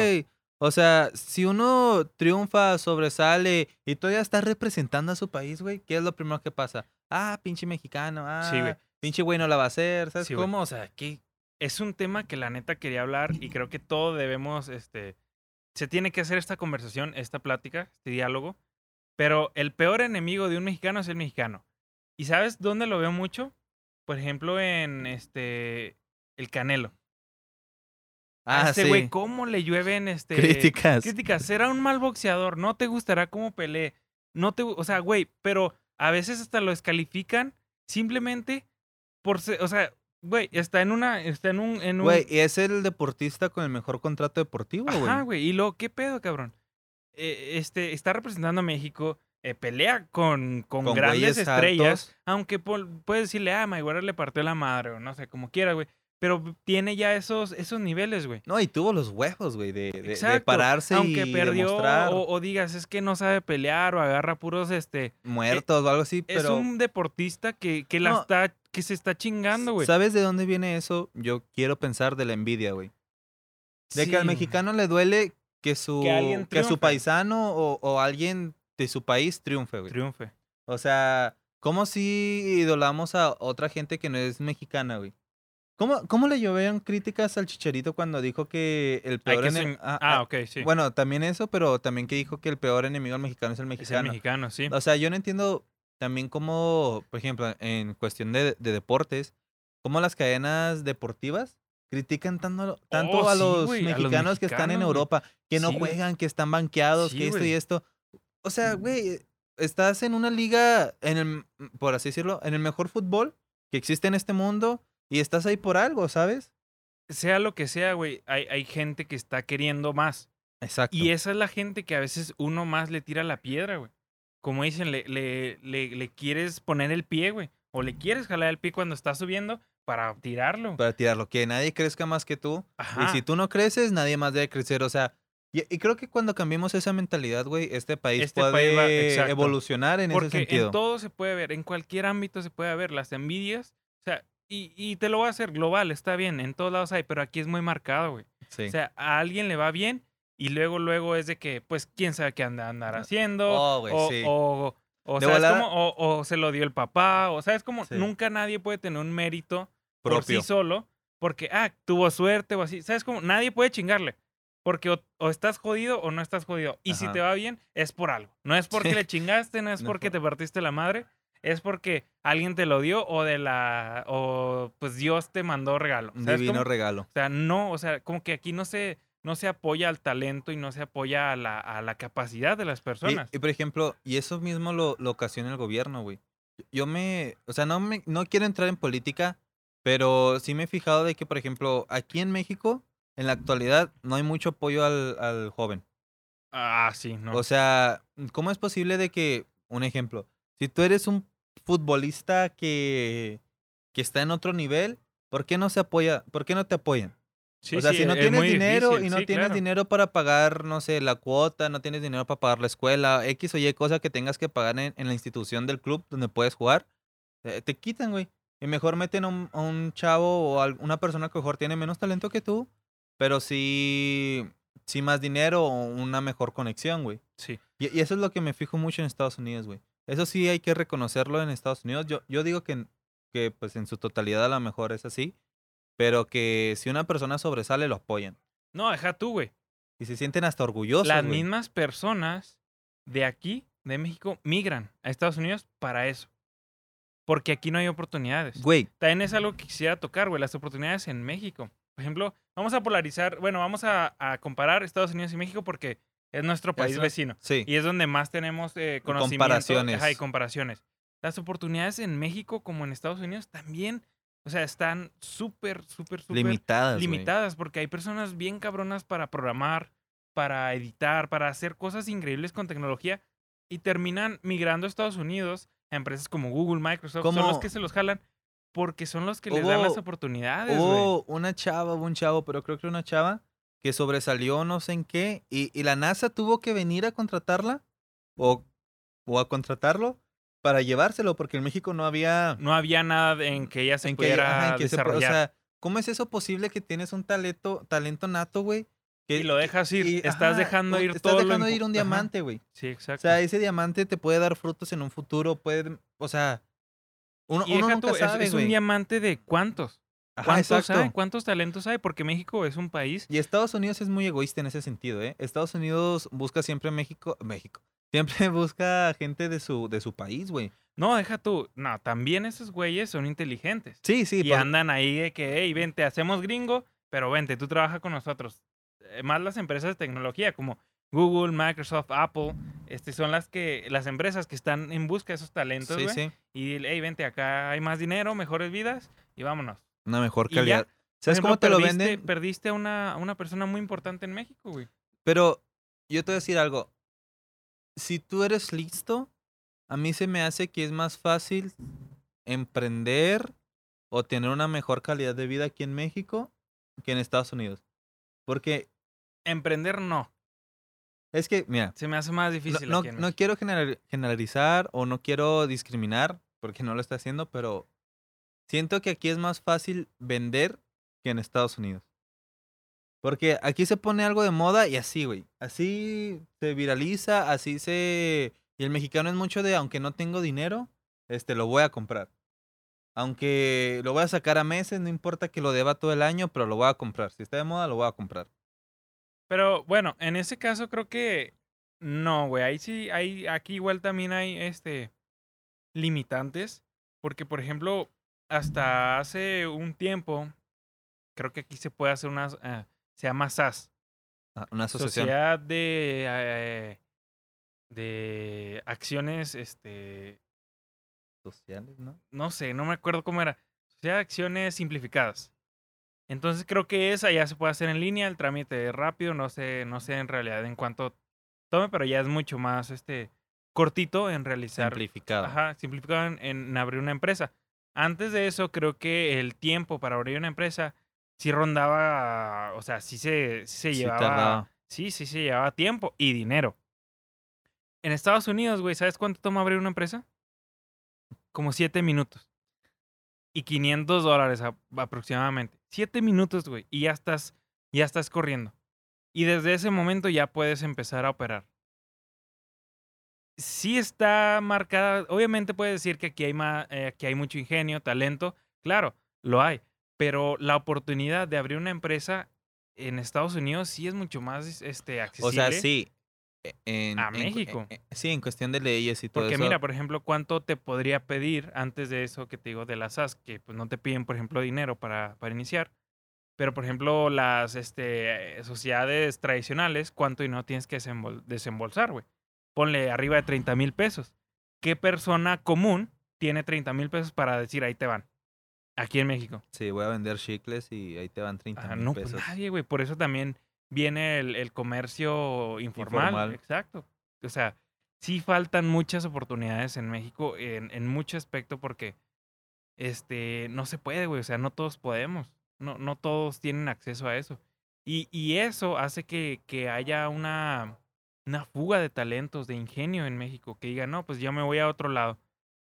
Güey. O sea, si uno triunfa, sobresale y todavía está representando a su país, güey, ¿qué es lo primero que pasa? Ah, pinche mexicano, ah, Sí, güey. pinche güey no la va a hacer, ¿sabes Sí, güey. cómo? O sea, ¿qué? Es un tema que la neta quería hablar y creo que todos debemos, este, se tiene que hacer esta conversación, esta plática, este diálogo. Pero el peor enemigo de un mexicano es el mexicano. ¿Y sabes dónde lo veo mucho? Por ejemplo, en este, el Canelo. Ah, sí. güey, ¿cómo le llueven este Críticas. críticas? Será un mal boxeador, no te gustará cómo pelee. No te, o sea, güey, pero a veces hasta lo descalifican simplemente por ser, o sea, güey, está en una está en un en un Güey, y es el deportista con el mejor contrato deportivo, güey. Ajá, güey, y lo qué pedo, cabrón. Eh, este está representando a México, eh, pelea con, con, Con grandes estrellas, altos. aunque puedes decirle, ah, Mayweather le partió la madre o no sé, como quiera, güey, pero tiene ya esos esos niveles, güey. No, y tuvo los huevos, güey, de, de- pararse aunque y perdió demostrar o, o digas es que no sabe pelear o agarra puros este muertos o algo así, es pero un deportista que, que la No. está que se está chingando güey ¿sabes de dónde viene eso? Yo quiero pensar de la envidia, güey. De que al mexicano le duele que su, que su paisano o, o alguien de su país triunfe, güey. triunfe O sea, ¿cómo si idolamos a otra gente que no es mexicana, güey? ¿Cómo, ¿Cómo le llovieron críticas al Chicharito cuando dijo que el peor que ene- ser- ah, ah, ah, ok sí Bueno, también eso, pero también que dijo que el peor enemigo del mexicano es el es el mexicano. mexicano sí O sea, yo no entiendo también cómo, por ejemplo, en cuestión de, de deportes, cómo las cadenas deportivas critican tanto, tanto Oh, a, sí, los güey, a los mexicanos que están en. Europa, que no Sí, juegan, que están banqueados, Sí, que esto y esto. O sea, güey, estás en una liga, en el, por así decirlo, en el mejor fútbol que existe en este mundo y estás ahí por algo, ¿sabes? sea lo que sea güey hay, hay gente que está queriendo más Exacto. y esa es la gente que a veces uno más le tira la piedra güey como dicen le, le, le, le quieres poner el pie güey o le quieres jalar el pie cuando está subiendo para tirarlo para tirarlo, que nadie crezca más que tú. Ajá. Y si tú no creces, nadie más debe crecer. O sea, y, y creo que cuando cambiemos esa mentalidad, güey, este país Este puede país va- exacto. evolucionar en ese Porque sentido. en todo se puede ver, en cualquier ámbito se puede ver, las envidias, o sea, y, y te lo voy a hacer global, está bien, en todos lados hay, pero aquí es muy marcado, güey. Sí. O sea, a alguien le va bien y luego, luego es de que, pues, quién sabe qué anda andar haciendo, Oh, güey, o, sí. o, o, ¿sabes cómo? O, o se lo dio el papá, o sabes como Sí. nunca nadie puede tener un mérito por propio. sí solo, porque, ah, tuvo suerte o así, ¿sabes cómo? Nadie puede chingarle. Porque o, o estás jodido o no estás jodido. Y si Ajá. te va bien, es por algo. No es porque Sí. le chingaste, no es No porque por- te partiste la madre, es porque alguien te lo dio o de la. o pues Dios te mandó regalo. Un ¿sabes divino cómo? regalo. O sea, no, o sea, como que aquí no se, no se apoya al talento y no se apoya a la, a la capacidad de las Y, personas. y, por ejemplo, y eso mismo lo, lo ocasiona el gobierno, güey. Yo me, o sea, no me, no quiero entrar en política, pero sí me he fijado de que, por ejemplo, aquí en México, en la actualidad, no hay mucho apoyo al, al joven. Ah, sí, no. O sea, ¿cómo es posible de que, un ejemplo, si tú eres un futbolista que, que está en otro nivel, ¿por qué no se apoya? ¿Por qué no te apoyan? Sí, o sea, sí, si no es tienes dinero difícil, y no sí, tienes claro. dinero para pagar, no sé, la cuota, no tienes dinero para pagar la escuela, X o Y cosa que tengas que pagar en, en la institución del club donde puedes jugar, eh, te quitan, güey. Y mejor meten a un, a un chavo o a una persona que mejor tiene menos talento que tú, pero sí, sí más dinero o una mejor conexión, güey. Sí. Y, y eso es lo que me fijo mucho en Estados Unidos, güey. Eso sí hay que reconocerlo en Estados Unidos. Yo, yo digo que, que pues en su totalidad a lo mejor es así, pero que si una persona sobresale lo apoyan. No, deja tú, güey. Y se sienten hasta orgullosos. Las güey. mismas personas de aquí, de México, migran a Estados Unidos para eso. Porque aquí no hay oportunidades. Güey, También es algo que quisiera tocar, güey, las oportunidades en México. Por ejemplo, vamos a polarizar, bueno, vamos a, a comparar Estados Unidos y México porque Es nuestro país Eso- vecino. Sí. Y es donde más tenemos eh, conocimiento. comparaciones. ajá, y comparaciones. Las oportunidades en México como en Estados Unidos también, o sea, están súper, súper, súper limitadas. limitadas porque hay personas bien cabronas para programar, para editar, para hacer cosas increíbles con tecnología y terminan migrando a Estados Unidos a empresas como Google, Microsoft, son los que se los jalan porque son los que les dan las oportunidades. Hubo una chava, un chavo, pero creo que una chava que sobresalió no sé en qué y, y la NASA tuvo que venir a contratarla o, o a contratarlo para llevárselo porque en México no había No había nada en que ella se en que, pudiera ajá, en que se pu- desarrollar. o sea, ¿cómo es eso posible que tienes un talento talento nato, güey? Que, y lo dejas ir. y, estás ajá, dejando ir estás todo lo dejando ir un diamante, güey. Sí, O exacto. sea, ese diamante te puede dar frutos en un futuro, puede, o sea, uno, y uno nunca tú, es- sabe, es, un diamante de cuántos. Ajá, ¿Cuántos hay? ¿Cuántos talentos hay? Porque México es un país. Y Estados Unidos es muy egoísta en ese sentido, ¿eh? Estados Unidos busca siempre México, México. Siempre busca gente de su, de su país, güey. No, deja tú. No, también esos güeyes son inteligentes. Sí, sí. y andan ahí de que, hey, vente, hacemos gringo, pero vente, tú trabajas con nosotros. Eh, Más las empresas de tecnología como Google, Microsoft, Apple, este, son las que, las empresas que están en busca de esos talentos, sí, sí. Y hey, vente, acá hay más dinero, mejores vidas, y vámonos. Una mejor calidad. ¿Sabes ejemplo, cómo te lo venden? Perdiste a una, a una persona muy importante en México, güey. Pero yo te voy a decir algo. Si tú eres listo, a mí se me hace que es más fácil emprender o tener una mejor calidad de vida aquí en México que en Estados Unidos. Porque Emprender no. es que, mira, Se me hace más no, difícil. no, aquí en no México. quiero general- generalizar o no quiero discriminar, porque no lo está haciendo, pero siento que aquí es más fácil vender que en Estados Unidos. Porque aquí se pone algo de moda y así, güey. Así se viraliza, así se... Y el mexicano es mucho de, aunque no tengo dinero, este, lo voy a comprar. Aunque lo voy a sacar a meses, no importa que lo deba todo el año, pero lo voy a comprar. Si está de moda, lo voy a comprar. Pero bueno, en ese caso creo que no, güey. Ahí sí, hay, aquí igual también hay este limitantes. Porque, por ejemplo, hasta hace un tiempo, creo que aquí se puede hacer una. ah, se llama SAS. Ah, Una asociación. Sociedad de. eh, de acciones, este. Sociales, ¿no? no sé, no me acuerdo cómo era. Sociedad de acciones simplificadas. Entonces creo que esa ya se puede hacer en línea, el trámite es rápido, no sé, no sé en realidad en cuánto tome, pero ya es mucho más este cortito en realizar. Simplificado. Ajá, simplificado en, en abrir una empresa. Antes de eso, creo que el tiempo para abrir una empresa sí rondaba, o sea, sí se, sí se Sí llevaba. tardaba. Sí, sí se llevaba tiempo y dinero. En Estados Unidos, güey, ¿sabes cuánto toma abrir una empresa? Como siete minutos. Y 500 dólares aproximadamente. Siete minutos, güey. Y ya estás, ya estás corriendo. Y desde ese momento ya puedes empezar a operar. Sí está marcada. Obviamente puedes decir que aquí hay, ma- eh, aquí hay mucho ingenio, talento. Claro, lo hay. Pero la oportunidad de abrir una empresa en Estados Unidos sí es mucho más este, O accesible. sea, sí. e- En, A en México. en- sí, en cuestión de leyes y todo Porque eso. mira, por ejemplo, ¿cuánto te podría pedir antes de eso que te digo de las SAS? Que pues no te piden, por ejemplo, dinero para, para iniciar. Pero, por ejemplo, las este, eh, sociedades tradicionales, ¿cuánto dinero tienes que desembol- desembolsar, güey? Ponle arriba de 30 mil pesos. ¿Qué persona común tiene 30 mil pesos para decir ahí te van? Aquí en México. Sí, voy a vender chicles y ahí te van 30 Ajá, mil no, pues pesos. nadie, güey. Por eso también viene el, el comercio informal. Informal. Exacto. O sea, sí faltan muchas oportunidades en México en, en mucho aspecto porque este no se puede, güey. O sea, no todos podemos. No, no todos tienen acceso a eso. Y, y eso hace que, que haya una, una fuga de talentos, de ingenio en México. Que digan, no, pues yo me voy a otro lado,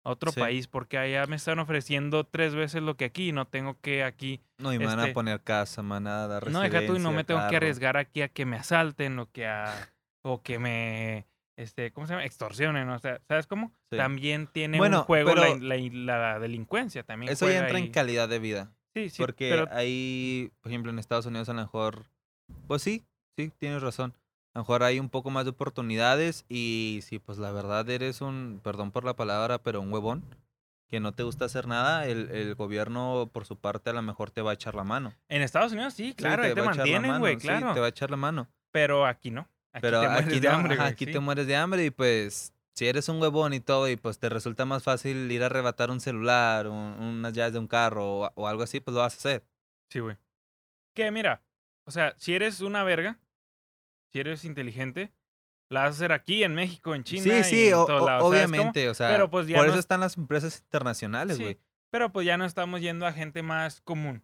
a otro Sí. país, porque allá me están ofreciendo tres veces lo que aquí. No tengo que aquí No, y me van este- a poner casa, me van a dar no, deja tú y no me tengo que arriesgar aquí a que me asalten o que a o que me este, ¿cómo se llama? extorsionen, o sea, ¿sabes cómo? Sí. También tiene Bueno, un juego la, la in- la delincuencia también. Eso ya entra en calidad de vida. Sí, sí, porque pero ahí, por ejemplo, en Estados Unidos a lo mejor, pues sí, sí, tienes razón. A lo mejor hay un poco más de oportunidades y si pues la verdad eres un, perdón por la palabra, pero un huevón, que no te gusta hacer nada, el, el gobierno por su parte a lo mejor te va a echar la mano. en Estados Unidos sí, Sí, claro, ahí te la mantienen, güey, sí, claro. te va a echar la mano. Pero aquí no. Aquí Pero te mueres aquí, de no, hambre, ajá, aquí sí. te mueres de hambre y pues si eres un huevón y todo y pues te resulta más fácil ir a arrebatar un celular, un- unas llaves de un carro o, o algo así, pues lo vas a hacer. Sí, güey. Que mira, o sea, si eres una verga, si eres inteligente, la vas a hacer aquí, en México, en China. sí, y sí, en o- o- ¿sabes cómo? obviamente, o sea, Pero, pues, ya por no- eso están las empresas internacionales, Sí, güey. pero pues ya no estamos yendo a gente más común.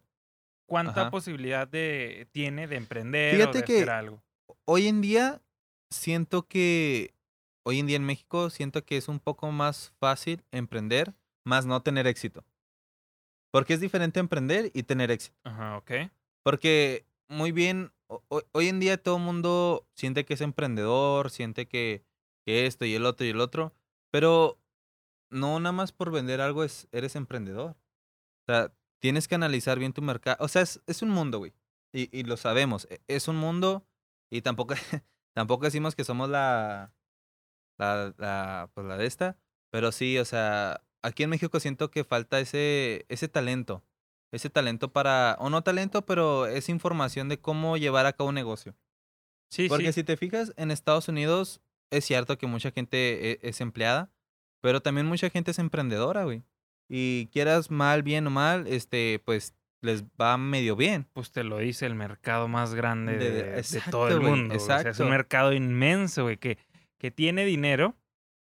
¿Cuánta Ajá. posibilidad de, tiene de emprender o Fíjate de que- hacer algo? Hoy en día siento que, hoy en día en México siento que es un poco más fácil emprender, más no tener éxito. Porque es diferente emprender y tener éxito. Ajá, ok. Porque muy bien, ho- ho- hoy en día todo el mundo siente que es emprendedor, siente que, que esto y el otro y el otro, pero no nada más por vender algo es, eres emprendedor. O sea, tienes que analizar bien tu mercado. O sea, es, es un mundo, güey. Y, y lo sabemos. e- Es un mundo y tampoco, tampoco decimos que somos la, la, la, pues la de esta, pero sí, o sea, aquí en México siento que falta ese, ese talento ese talento para, o no talento, pero es información de cómo llevar a cabo un negocio. Sí, Porque sí. si te fijas, en Estados Unidos es cierto que mucha gente e- es empleada, pero también mucha gente es emprendedora, güey. Y quieras mal, bien o mal, este, pues les va medio bien. Pues te lo dice el mercado más grande De- de, de- de exacto, todo el mundo. güey. O sea, es exacto. un mercado inmenso, güey, que, que tiene dinero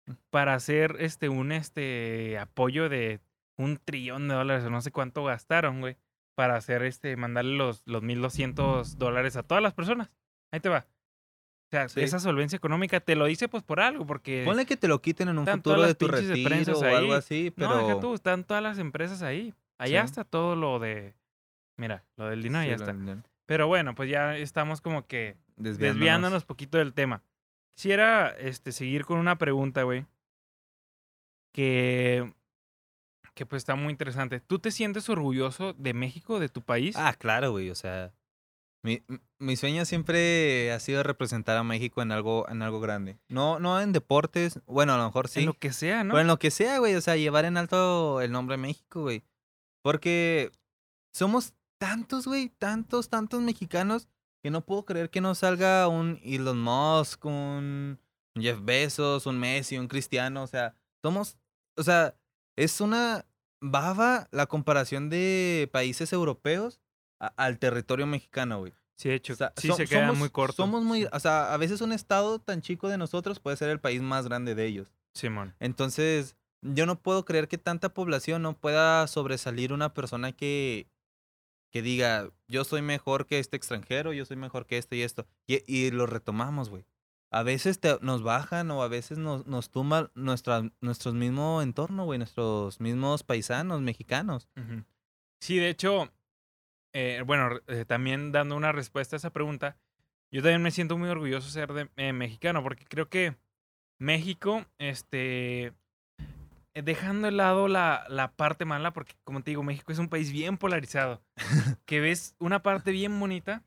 Mm. para hacer este un este apoyo de un trillón de dólares o no sé cuánto gastaron, güey, para hacer este, mandarle los, los 1200 dólares a todas las personas. Ahí te va. O sea, Sí. esa solvencia económica te lo dice pues por algo, porque Ponle que te lo quiten en un futuro de tu retiro o algo así, no, deja pero... tú, están todas las empresas ahí. Allá Sí. está todo lo de, mira, lo del dinero Sí, ya está. Pero bueno, pues ya estamos como que desviándonos. desviándonos poquito del tema. Quisiera este, seguir con una pregunta, güey. Que, que pues está muy interesante. ¿Tú te sientes orgulloso de México, de tu país? Ah, claro, güey, o sea, mi, mi sueño siempre ha sido representar a México en algo, en algo grande. No, no en deportes, bueno, a lo mejor sí, En lo que sea, ¿no? pero en lo que sea, güey, o sea, llevar en alto el nombre de México, güey. Porque somos tantos, güey, tantos, tantos mexicanos que no puedo creer que no salga un Elon Musk, un Jeff Bezos, un Messi, un Cristiano, o sea, somos, o sea, es una baba la comparación de países europeos a- al territorio mexicano, güey. sí, de hecho, O sea, sí so- se queda somos- muy corto. Somos muy, o sea, a veces un estado tan chico de nosotros puede ser el país más grande de ellos. Simón. Entonces, yo no puedo creer que tanta población no pueda sobresalir una persona que, que diga, yo soy mejor que este extranjero, yo soy mejor que este y esto. Y, y lo retomamos, güey. A veces te- nos bajan o a veces nos, nos tumban nuestra, nuestro mismo entorno, güey, nuestros mismos paisanos mexicanos. Sí, de hecho, eh, bueno, eh, también dando una respuesta a esa pregunta, yo también me siento muy orgulloso de ser de, eh, mexicano, porque creo que México, este, eh, dejando de lado la, la parte mala, porque como te digo, México es un país bien polarizado, que ves una parte bien bonita,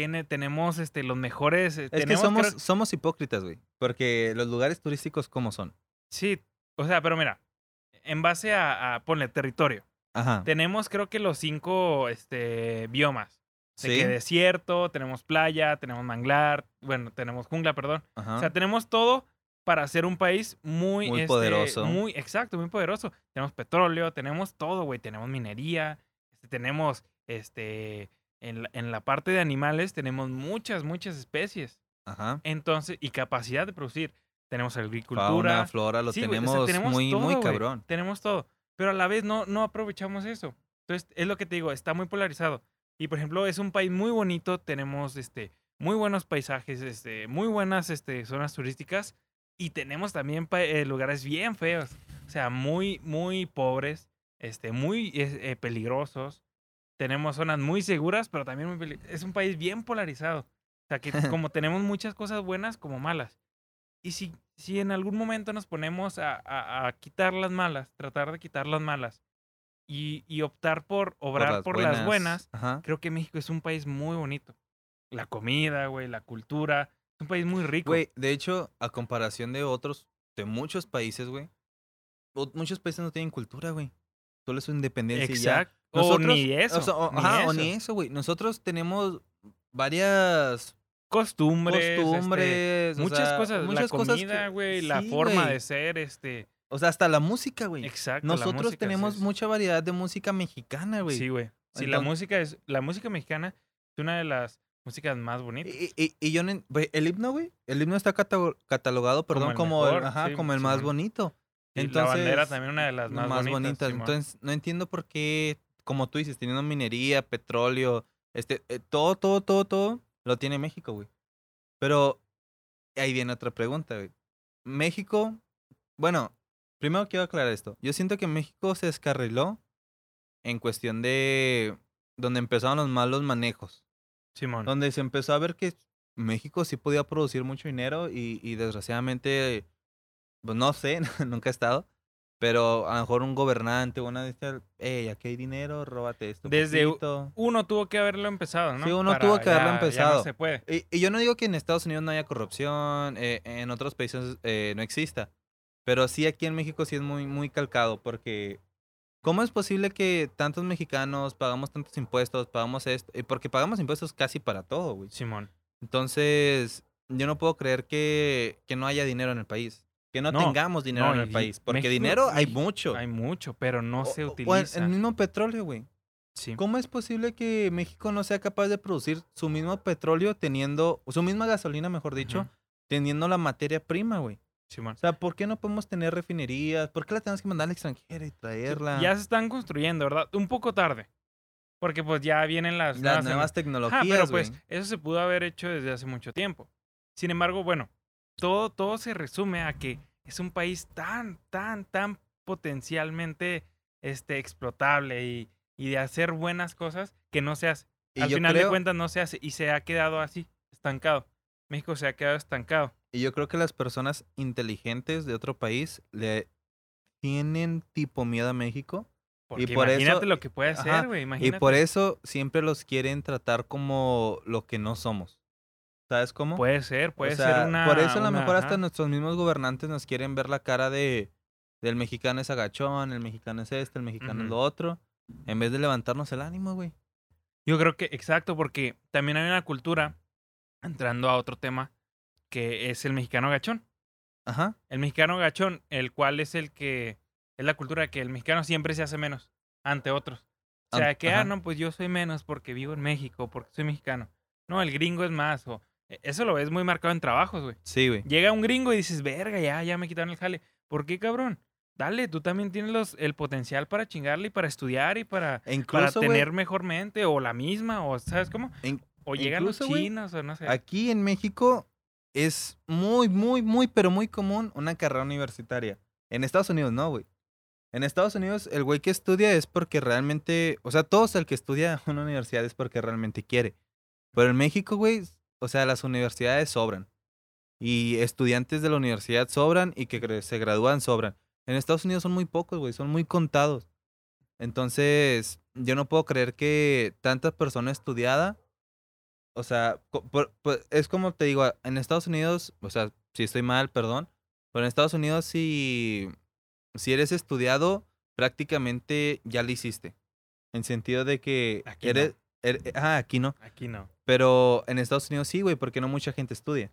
tiene, tenemos este, los mejores... eh, Es que tenemos, somos, creo- somos hipócritas, güey. Porque los lugares turísticos, ¿cómo son? sí, o sea, pero mira, en base a, a ponle territorio. Ajá. Tenemos creo que los cinco este, biomas. De Sí. que desierto, tenemos playa, tenemos manglar, bueno, tenemos jungla, perdón. Ajá. O sea, tenemos todo para ser un país muy... Muy este, poderoso. Muy, exacto, muy poderoso. Tenemos petróleo, tenemos todo, güey. Tenemos minería, este, tenemos, este, en la, en la parte de animales tenemos muchas, muchas especies. Ajá. Entonces, y capacidad de producir. Tenemos agricultura. Fauna, flora, lo Sí, güey, o sea, tenemos, tenemos muy, todo, muy cabrón. Tenemos todo. Pero a la vez no, no aprovechamos eso. Entonces, es lo que te digo, está muy polarizado. Y por ejemplo, es un país muy bonito, tenemos este, muy buenos paisajes, este, muy buenas este, zonas turísticas. Y tenemos también eh, lugares bien feos. O sea, muy, muy pobres, este, muy eh, peligrosos. Tenemos zonas muy seguras, pero también muy Es un país bien polarizado. O sea, que como tenemos muchas cosas buenas como malas. Y si, si en algún momento nos ponemos a, a- a quitar las malas, tratar de quitar las malas y, y optar por Por obrar por las buenas, Ajá. creo que México es un país muy bonito. La comida, güey, la cultura. Es un país muy rico. Güey, de hecho, a comparación de otros, de muchos países, güey, muchos países no tienen cultura, güey. Solo es su independencia y O ni eso. O, sea, o- ni ajá, o ni eso, güey. Nosotros tenemos varias costumbres, este, costumbres, muchas sea, cosas, muchas la cosas comida, güey, la forma de ser, este, O sea, hasta la música, güey. exacto. Nosotros música, tenemos sí, mucha variedad de música mexicana, güey. Sí, güey. Sí, la música es, la música mexicana es una de las músicas más bonitas. Y, y- y yo el himno, güey, el himno está cata- catalogado, perdón, el como, el, ajá, sí, como el más bonito. Y Entonces, la bandera también una de las la más, bonitas. Entonces, no entiendo por qué, como tú dices, teniendo minería, petróleo, este, eh, todo, todo, todo, todo, lo tiene México, güey. Pero ahí viene otra pregunta, güey. México, bueno, primero quiero aclarar esto. Yo siento que México se descarriló en cuestión de donde empezaron los malos manejos. Simón. Donde se empezó a ver que México sí podía producir mucho dinero y, y desgraciadamente, pues no sé, nunca he estado, pero a lo mejor un gobernante o una de estas, hey, aquí hay dinero, róbate esto. Desde u- poquito". Uno tuvo que haberlo empezado, ¿no? Sí, uno Para tuvo que haberlo ya- ya empezado. no se puede. Y, y yo no digo que en Estados Unidos no haya corrupción, eh, en otros países eh, no exista, pero sí aquí en México sí es muy, muy calcado porque... ¿Cómo es posible que tantos mexicanos pagamos tantos impuestos, pagamos esto? Y porque pagamos impuestos casi para todo, güey. Simón. Entonces, yo no puedo creer que, que no haya dinero en el país. Que no, No, tengamos dinero no, en el país. Porque México- dinero hay mucho. Hay mucho, pero no O- se o- o utiliza. el, el mismo petróleo, güey. Sí. ¿Cómo es posible que México no sea capaz de producir su mismo petróleo teniendo, su misma gasolina, mejor dicho, teniendo la materia prima, güey? Simón. O sea, ¿por qué no podemos tener refinerías? ¿Por qué la tenemos que mandar al extranjero y traerla? Ya se están construyendo, ¿verdad? Un poco tarde. Porque pues ya vienen las, las nuevas tecnologías, pero güey. pues eso se pudo haber hecho desde hace mucho tiempo. Sin embargo, bueno, todo, todo se resume a que es un país tan, tan, tan potencialmente este, explotable y, y de hacer buenas cosas que no se hace. Y Al final de cuentas no se hace y se ha quedado así, estancado. México se ha quedado estancado. Y yo creo que las personas inteligentes de otro país le tienen tipo miedo a México. Porque por eso- imagínate lo que puede hacer, güey. Y por eso siempre los quieren tratar como lo que no somos. ¿Sabes cómo? Puede ser, puede O sea, ser una. Por eso a lo mejor hasta nuestros mismos gobernantes nos quieren ver la cara de del mexicano es agachón, el mexicano es este, el mexicano es lo otro, en vez de levantarnos el ánimo, güey. Yo creo que, exacto, porque también hay una cultura, entrando a otro tema, que es el mexicano gachón. Ajá. El mexicano gachón, el cual es el que, es la cultura de que el mexicano siempre se hace menos ante otros. O sea, que, ajá. ah, no, pues yo soy menos porque vivo en México, porque soy mexicano. No, el gringo es más. O, eso lo ves muy marcado en trabajos, güey. Sí, güey. Llega un gringo y dices, verga, ya, ya me quitaron el jale. ¿Por qué, cabrón? Dale, tú también tienes los, el potencial para chingarle y para estudiar y para, E para tener mejor mente o la misma, o ¿sabes cómo? en- O llegan los incluso, chinos o no sé. aquí en México es muy, muy, muy, pero muy común una carrera universitaria. En Estados Unidos no, güey. En Estados Unidos el güey que estudia es porque realmente, o sea, todos el que estudia una universidad es porque realmente quiere. Pero en México, güey, o sea, las universidades sobran. Y estudiantes de la universidad sobran y que se gradúan sobran. En Estados Unidos son muy pocos, güey, son muy contados. Entonces, yo no puedo creer que tanta persona estudiada, o sea, por- por- es como te digo, en Estados Unidos, o sea, si estoy mal, perdón, pero en Estados Unidos si, si eres estudiado, prácticamente ya lo hiciste. En sentido de que Aquí no. Er- ah, aquí no. Aquí no. Pero en Estados Unidos sí, güey, porque no mucha gente estudia.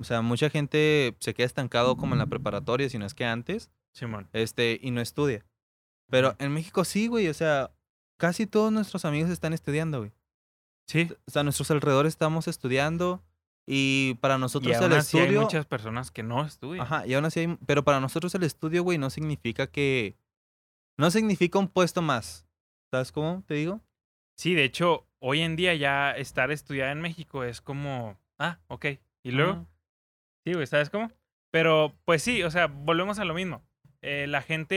O sea, mucha gente se queda estancado como en la preparatoria, si no es que antes, Simón. este, y no estudia. Pero en México sí, güey, o sea, casi todos nuestros amigos están estudiando, güey. Sí. O sea, a nuestros alrededores estamos estudiando y para Y nosotros aún el así hay muchas personas que no estudian. Ajá, y aún así hay... Pero para nosotros el estudio, güey, no significa que... No significa un puesto más. ¿Sabes cómo te digo? Sí, de hecho, hoy en día ya estar estudiando en México es como, ah, ok. Y luego, sí, güey, ¿sabes cómo? Pero, pues sí, o sea, volvemos a lo mismo. Eh, la gente,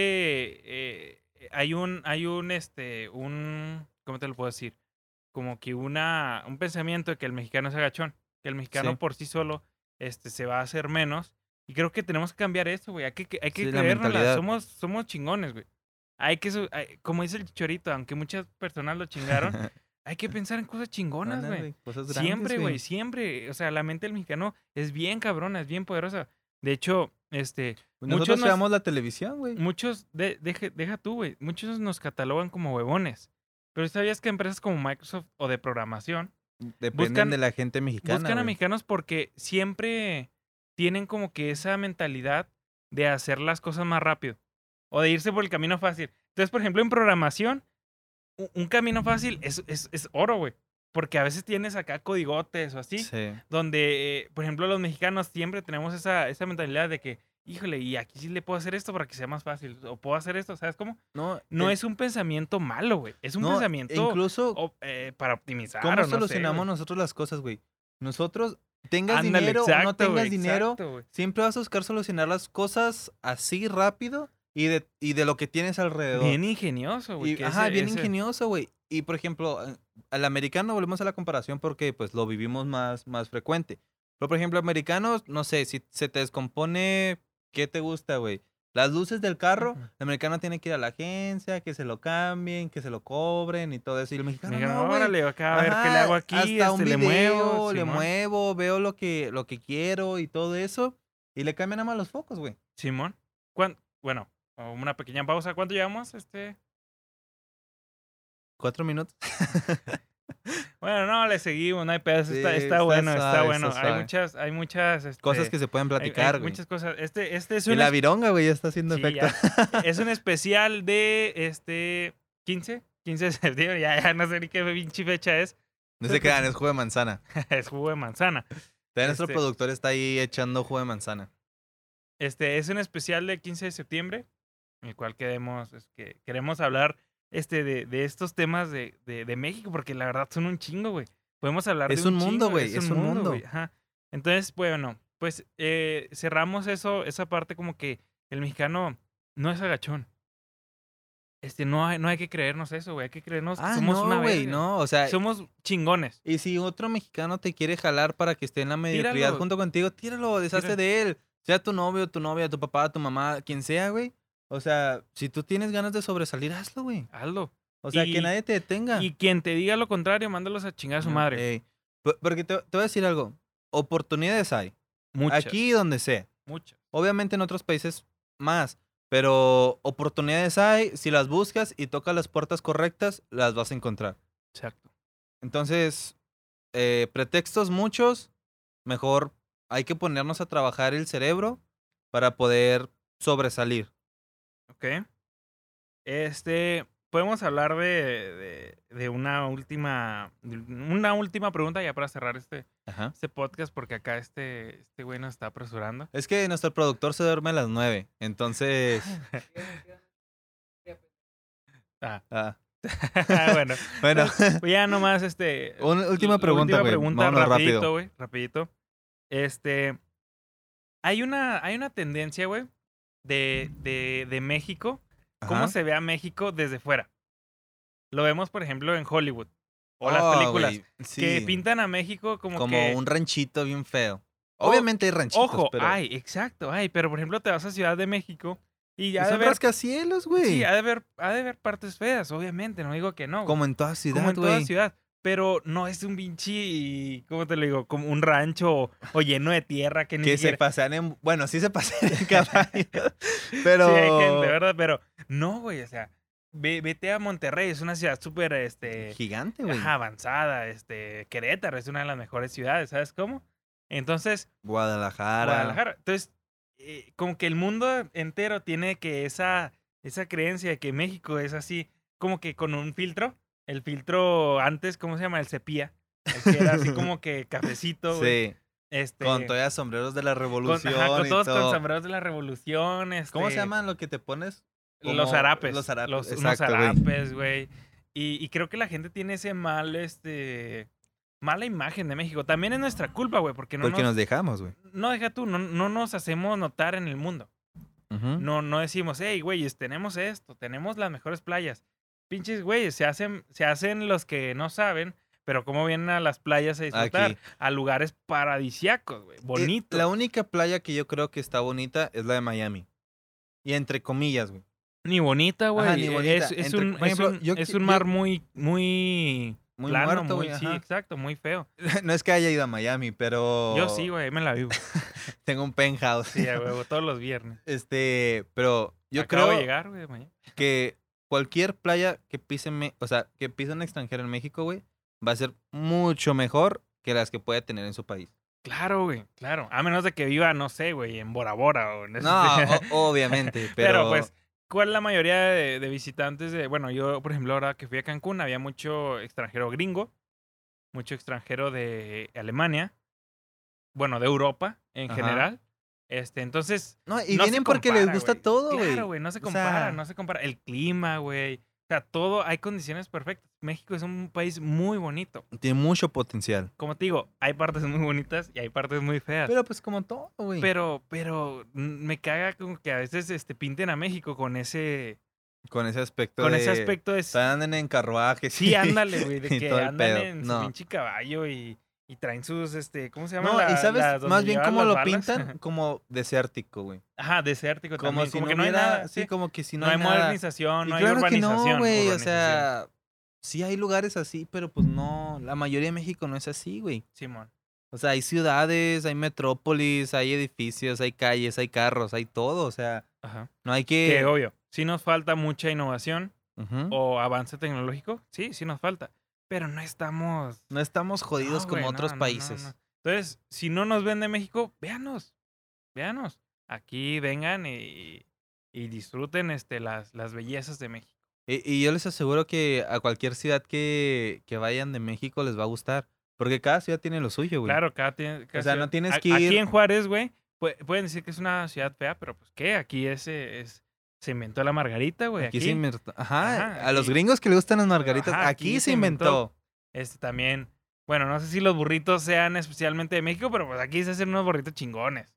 eh, hay un, hay un, este, un, ¿cómo te lo puedo decir? Como que una, un pensamiento de que el mexicano es agachón, que el mexicano Sí. por sí solo, este, se va a hacer menos. Y creo que tenemos que cambiar eso, güey. Hay que, hay que Sí, creérnosla. Somos, somos chingones, güey. Hay que, hay- como dice el chorito, aunque muchas personas lo chingaron, hay que pensar en cosas chingonas, güey. Siempre, güey, siempre. O sea, la mente del mexicano es bien cabrona, es bien poderosa. De hecho, este, Nosotros muchos nos- veamos la televisión, güey. muchos, de, deje- deja tú, güey, muchos nos catalogan como huevones. Pero ¿sabías que empresas como Microsoft o de programación Dependen Buscan- de la gente mexicana. Buscan a mexicanos porque siempre tienen como que esa mentalidad de hacer las cosas más rápido o de irse por el camino fácil. Entonces, por ejemplo, en programación, un camino fácil es, es, es oro, güey. Porque a veces tienes acá codigotes o así, Sí. donde, eh, por ejemplo, los mexicanos siempre tenemos esa, esa mentalidad de que, híjole, y aquí sí le puedo hacer esto para que sea más fácil, o puedo hacer esto, ¿sabes cómo? No, No eh, es un pensamiento malo, güey. Es un no, pensamiento Incluso, o- eh, para optimizar. ¿cómo no sé, solucionamos güey. nosotros las cosas, güey? Nosotros, tengas Ándale, dinero o no exacto, tengas güey, dinero, exacto, siempre vas a buscar solucionar las cosas así rápido y de, y de lo que tienes alrededor. Bien ingenioso, güey. Ajá, ese- bien ese- ingenioso, güey. Y por ejemplo, eh, al americano volvemos a la comparación porque pues lo vivimos más, más frecuente. Pero por ejemplo, americanos, no sé, si se te descompone, ¿qué te gusta, güey? Las luces del carro, el americano tiene que ir a la agencia, que se lo cambien, que se lo cobren y todo eso. Y el mexicano, Me no, órale, acá a ver qué le hago aquí, hasta un este, video, le muevo. le Simón. muevo, veo lo que, lo que quiero y todo eso. Y le cambian nada más los focos, güey. Simón. ¿Cuán- Bueno, una pequeña pausa. ¿Cuánto llevamos? Este. Cuatro minutos. Bueno, no, le seguimos, no hay. Sí, está, bueno, está bueno. hay muchas, hay muchas. este, Cosas que se pueden hay- hay platicar, güey. Muchas cosas. Este, este es Y un, la es- vironga, güey, ya está haciendo sí, efecto. ya. es un especial de este 15, 15 de septiembre. Ya, ya no sé ni qué pinche fecha es. No se crean, es jugo de manzana. es jugo de manzana. Nuestro Este- productor está ahí echando jugo de manzana. Este es un especial del 15 de septiembre, en el cual queremos, es que queremos hablar este, de, de estos temas de, de, de México, porque la verdad son un chingo, güey. Podemos hablar Es de un mundo, güey, es un mundo. güey. Entonces, bueno, pues eh, cerramos eso, esa parte como que el mexicano no es agachón. Este, no hay, no hay que creernos eso, güey. Hay que creernos que Ah, somos no, una güey, no. O sea, Somos chingones. y si otro mexicano te quiere jalar para que esté en la mediocridad junto contigo, tíralo, deshazte de él. Sea tu novio, tu novia, tu papá, tu mamá, quien sea, güey. O sea, si tú tienes ganas de sobresalir, hazlo, güey. Hazlo. O sea, Y- que nadie te detenga. Y quien te diga lo contrario, mándalos a chingar a su No, madre. ey. Porque te, te voy a decir algo. Oportunidades hay. Muchas. Aquí donde sea. Muchas. Obviamente en otros países más. Pero oportunidades hay. Si las buscas y tocas las puertas correctas, las vas a encontrar. Exacto. Entonces, eh, pretextos muchos. Mejor hay que ponernos a trabajar el cerebro para poder sobresalir. Ok. Este, podemos hablar de, de, de una última, de una última pregunta ya para cerrar este, Ajá. este podcast, porque acá este, este güey nos está apresurando. Es que nuestro productor se duerme a las nueve. Entonces. Ah, ah, bueno, Bueno, pues ya nomás este. una última pregunta, última güey. pregunta, Vámonos rapidito, rápido. güey, rapidito. Este, hay una, hay una tendencia, güey, de, de, de México cómo se ve a México desde fuera. Lo vemos, por ejemplo, en Hollywood. O las Oh, películas. Que pintan a México como, como que... un ranchito bien feo. Obviamente hay ranchitos, Ojo, pero ay, exacto, ay. Pero, por ejemplo, te vas a Ciudad de México y y ha de haber... rascacielos, güey. Sí, ha de, haber, ha de haber partes feas, obviamente. No digo que no. como en toda ciudad, como en toda ciudad. Pero no es un pinche... ¿Cómo te lo digo? Como un rancho o, lleno de tierra que ni Que se pasean en... Bueno, sí se pasean en caballo. pero... Sí, hay gente, ¿verdad? Pero no, güey, o sea... ve- vete a Monterrey, es una ciudad súper, este... Gigante, güey. Ajá, avanzada, este, Querétaro es una de las mejores ciudades, ¿sabes cómo? Entonces, Guadalajara. Guadalajara. Entonces, eh, como que el mundo entero tiene que esa, esa creencia de que México es así, como que con un filtro, el filtro antes, ¿cómo se llama? El cepilla, el que era así como que cafecito, güey. Sí. Este, Con todavía sombreros de la con- revolución ajá, con y todos todo. con sombreros de la revolución, ¿Cómo se este, llaman lo que te pones? Los zarapes. los zarapes, Los, exacto, güey. zarapes, güey. Y, y creo que la gente tiene ese mal, este... Mala imagen de México. También es nuestra culpa, güey, porque no Porque nos, nos dejamos, güey. no deja tú, no, no nos hacemos notar en el mundo. No, no decimos, hey, güeyes, tenemos esto, tenemos las mejores playas. Pinches güeyes, se hacen, se hacen los que no saben, pero cómo vienen a las playas a disfrutar, Aquí. a lugares paradisiacos, güey, Eh, bonitos. La única playa que yo creo que está bonita es la de Miami. Y entre comillas, güey. Ni bonita, güey. Ajá, ni bonita. Es, es Entre- un, es un- yo es qui- un yo- mar muy, muy, Muy plano, muerto, muy, güey. sí, exacto, muy feo. no es que haya ido a Miami, pero... Yo sí, güey, me la vivo. Tengo un penthouse. Sí, huevo, todos los viernes. Este, pero yo Acabo creo de llegar, güey, de mañana. que cualquier playa que pise, me- o sea, que pise un extranjero en México, güey, va a ser mucho mejor que las que puede tener en su país. Claro, güey, claro. A menos de que viva, no sé, güey, en Bora Bora o en ese- No, o- obviamente, pero, Pero, pues, ¿cuál la mayoría de, de visitantes de... Bueno, yo, por ejemplo, ahora que fui a Cancún, había mucho extranjero gringo, mucho extranjero de Alemania, bueno, de Europa en Ajá. general. Este, entonces... No, y no vienen porque les gusta todo, güey. Claro, güey, no se O compara, sea- no se compara. El clima, güey. O sea, todo, hay condiciones perfectas. México es un país muy bonito. Tiene mucho potencial. Como te digo, hay partes muy bonitas y hay partes muy feas. Pero pues como todo, güey. Pero, pero me caga como que a veces este, pinten a México con ese, con ese aspecto con de... ese aspecto de... Andan en carruajes. Sí, ándale, güey, de que andan en su pinche caballo y, y traen sus, este, ¿cómo se llama? No, y sabes más bien cómo lo pintan pintan. como desértico, güey. Ajá, desértico Como también. si como no que no hay nada, sí, sí. como que si no, no hay nada. modernización, Y no hay claro que no, güey, o sea, sí hay lugares así, pero pues no, la mayoría de México no es así, güey. Simón. O sea, hay ciudades, hay metrópolis, hay edificios, hay calles, hay carros, hay todo, o sea, Ajá. no hay Que que... obvio, sí nos falta mucha innovación o avance tecnológico, sí, sí nos falta. Pero no estamos... No estamos jodidos No, como güey, otros no, no, no, países. Entonces, si no nos ven de México, véanos. Véanos. Aquí vengan y, y disfruten este, las, las bellezas de México. Y, y yo les aseguro que a cualquier ciudad que, que vayan de México les va a gustar. Porque cada ciudad tiene lo suyo, güey. Claro, cada, tiene- cada sea, no tienes que Aquí ir- en Juárez, güey, pue- pueden decir que es una ciudad fea, pero pues ¿qué? Aquí ese es, se inventó la margarita, güey. Aquí, Aquí, se inventó. Ajá, Ajá, a los gringos que les gustan las margaritas, Ajá, aquí, aquí se inventó. inventó. este también, bueno, no sé si los burritos sean especialmente de México, pero pues aquí se hacen unos burritos chingones.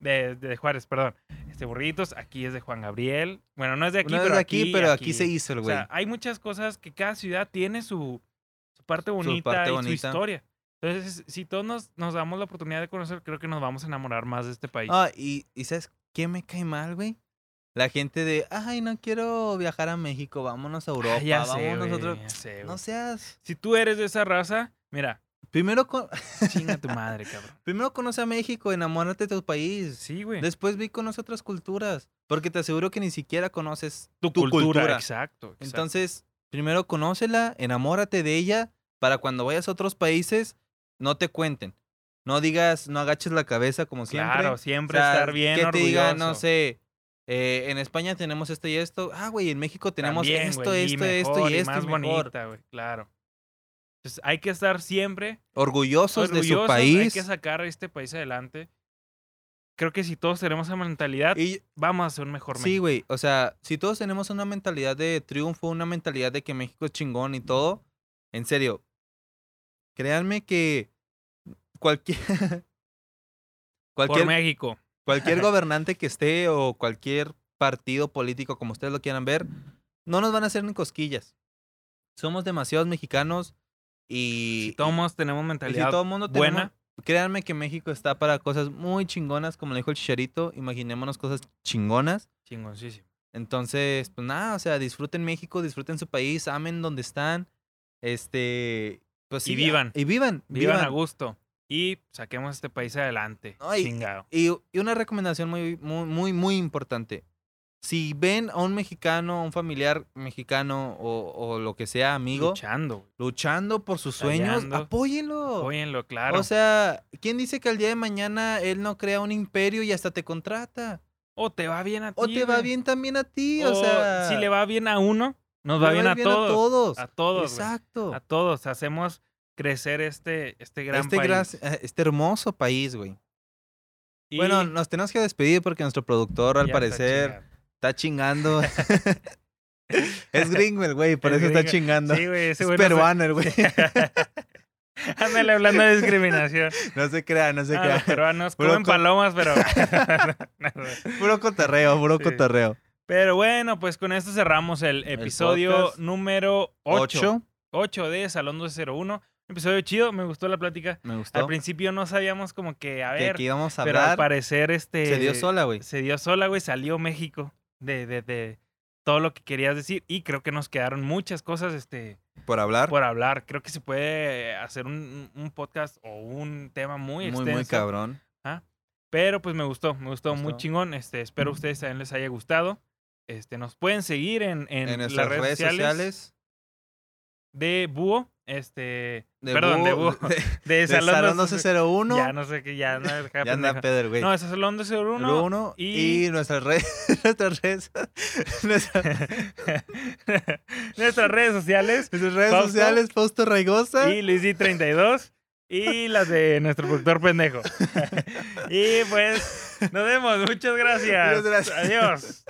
De, de Juárez, perdón. Este burritos, aquí es de Juan Gabriel. Bueno, no es de aquí, No es pero de aquí, pero aquí, se hizo el O güey. sea, hay muchas cosas que cada ciudad tiene su, su parte bonita parte y su bonita. historia. Entonces, si todos nos, nos damos la oportunidad de conocer, creo que nos vamos a enamorar más de este país. Ah, y, y ¿sabes qué me cae mal, güey? La gente de, ay, no quiero viajar a México, vámonos a Europa, Ah, ya sé, vámonos a otro... sé, No seas... Si tú eres de esa raza, mira, Primero, con- chinga tu madre, cabrón. Primero conoce a México, enamórate de tu país. Sí, güey. Después vi conoce otras culturas. Porque te aseguro que ni siquiera conoces Tu, tu cultura, cultura. Exacto, exacto. Entonces, primero conócela, enamórate de ella, para cuando vayas a otros países, no te cuenten. No digas, no agaches la cabeza como siempre. claro, O siempre sea, estar bien que te digan, no sé, eh, en España tenemos esto y esto. Ah, güey, en México tenemos También, esto, güey, esto, y esto mejor, y esto más y mejor. bonita, güey, claro. Entonces, hay que estar siempre Orgullosos, de su orgullosos, país. Hay que sacar a este país adelante. Creo que si todos tenemos esa mentalidad, y vamos a ser un mejor Sí, México. güey. O sea, si todos tenemos una mentalidad de triunfo, una mentalidad de que México es chingón y todo, en serio, créanme que cualquier Por cualquier, México. Cualquier gobernante que esté o cualquier partido político, como ustedes lo quieran ver, no nos van a hacer ni cosquillas. Somos demasiados mexicanos y, Si todos tenemos y si mentalidad todo mundo buena, tenemos- créanme que México está para cosas muy chingonas, como le dijo el Chicharito, imaginémonos cosas chingonas. chingoncísimo. Entonces, pues nada, o sea, disfruten México, disfruten su país, amen donde están, este, pues Y sí, vivan. Y vivan, Vivan vivan. a gusto. Y saquemos este país adelante. Ay, Chingado. Y, y una recomendación muy, muy, muy, muy importante. Si ven a un mexicano, a un familiar mexicano o, o lo que sea, amigo, Luchando. luchando por sus sueños, Batallando. apóyenlo. Óyenlo, claro. O sea, ¿quién dice que al día de mañana él no crea un imperio y hasta te contrata? o te va bien a ti. O te va bien también a ti, O o sea... si le va bien a uno, nos va bien, a, todos, todos. a todos. Exacto. A todos. Hacemos crecer este, este gran este, país. gras- eh, este hermoso país, güey. Y Bueno, nos tenemos que despedir porque nuestro productor, al ya está parecer, está chingando. es gringo el güey, por Es eso está chingando. Sí, güey, ese es güey se- peruano el güey. Ándale hablando de discriminación. no se crea, no se Ah, crea. los peruanos Puro comen palomas, pero. Puro cotorreo, puro Sí. cotorreo. pero bueno, pues con esto cerramos el episodio número 8. Ocho. 8 de Salón 201. Episodio chido, me gustó la plática. Me gustó. Al principio no sabíamos como que, a que ver, íbamos a pero al parecer este... Se dio sola, güey. Se dio sola, güey, salió México de, de, de todo lo que querías decir y creo que nos quedaron muchas cosas este, Por hablar. por hablar. Creo que se puede hacer un, un podcast o un tema muy muy, extenso. muy cabrón. Pero pues me gustó, me gustó, Gustó. muy chingón. Este, espero a ustedes también les haya gustado. Este, nos pueden seguir en, en, En, las redes sociales, sociales. de Búho, este, De perdón, Búho, de- de, de Salón, Salón 1201. 1201. Ya no sé qué, ya no, Ya anda. Pedro, güey. No, es Salón 1201. Número uno, y- y, nuestras redes, nuestras redes, nuestras, redes sociales. nuestras redes Fausto. sociales, Fausto Raigosa. y Luisdi32 y las de nuestro productor pendejo. y pues nos vemos, muchas gracias. Muchas gracias. Adiós.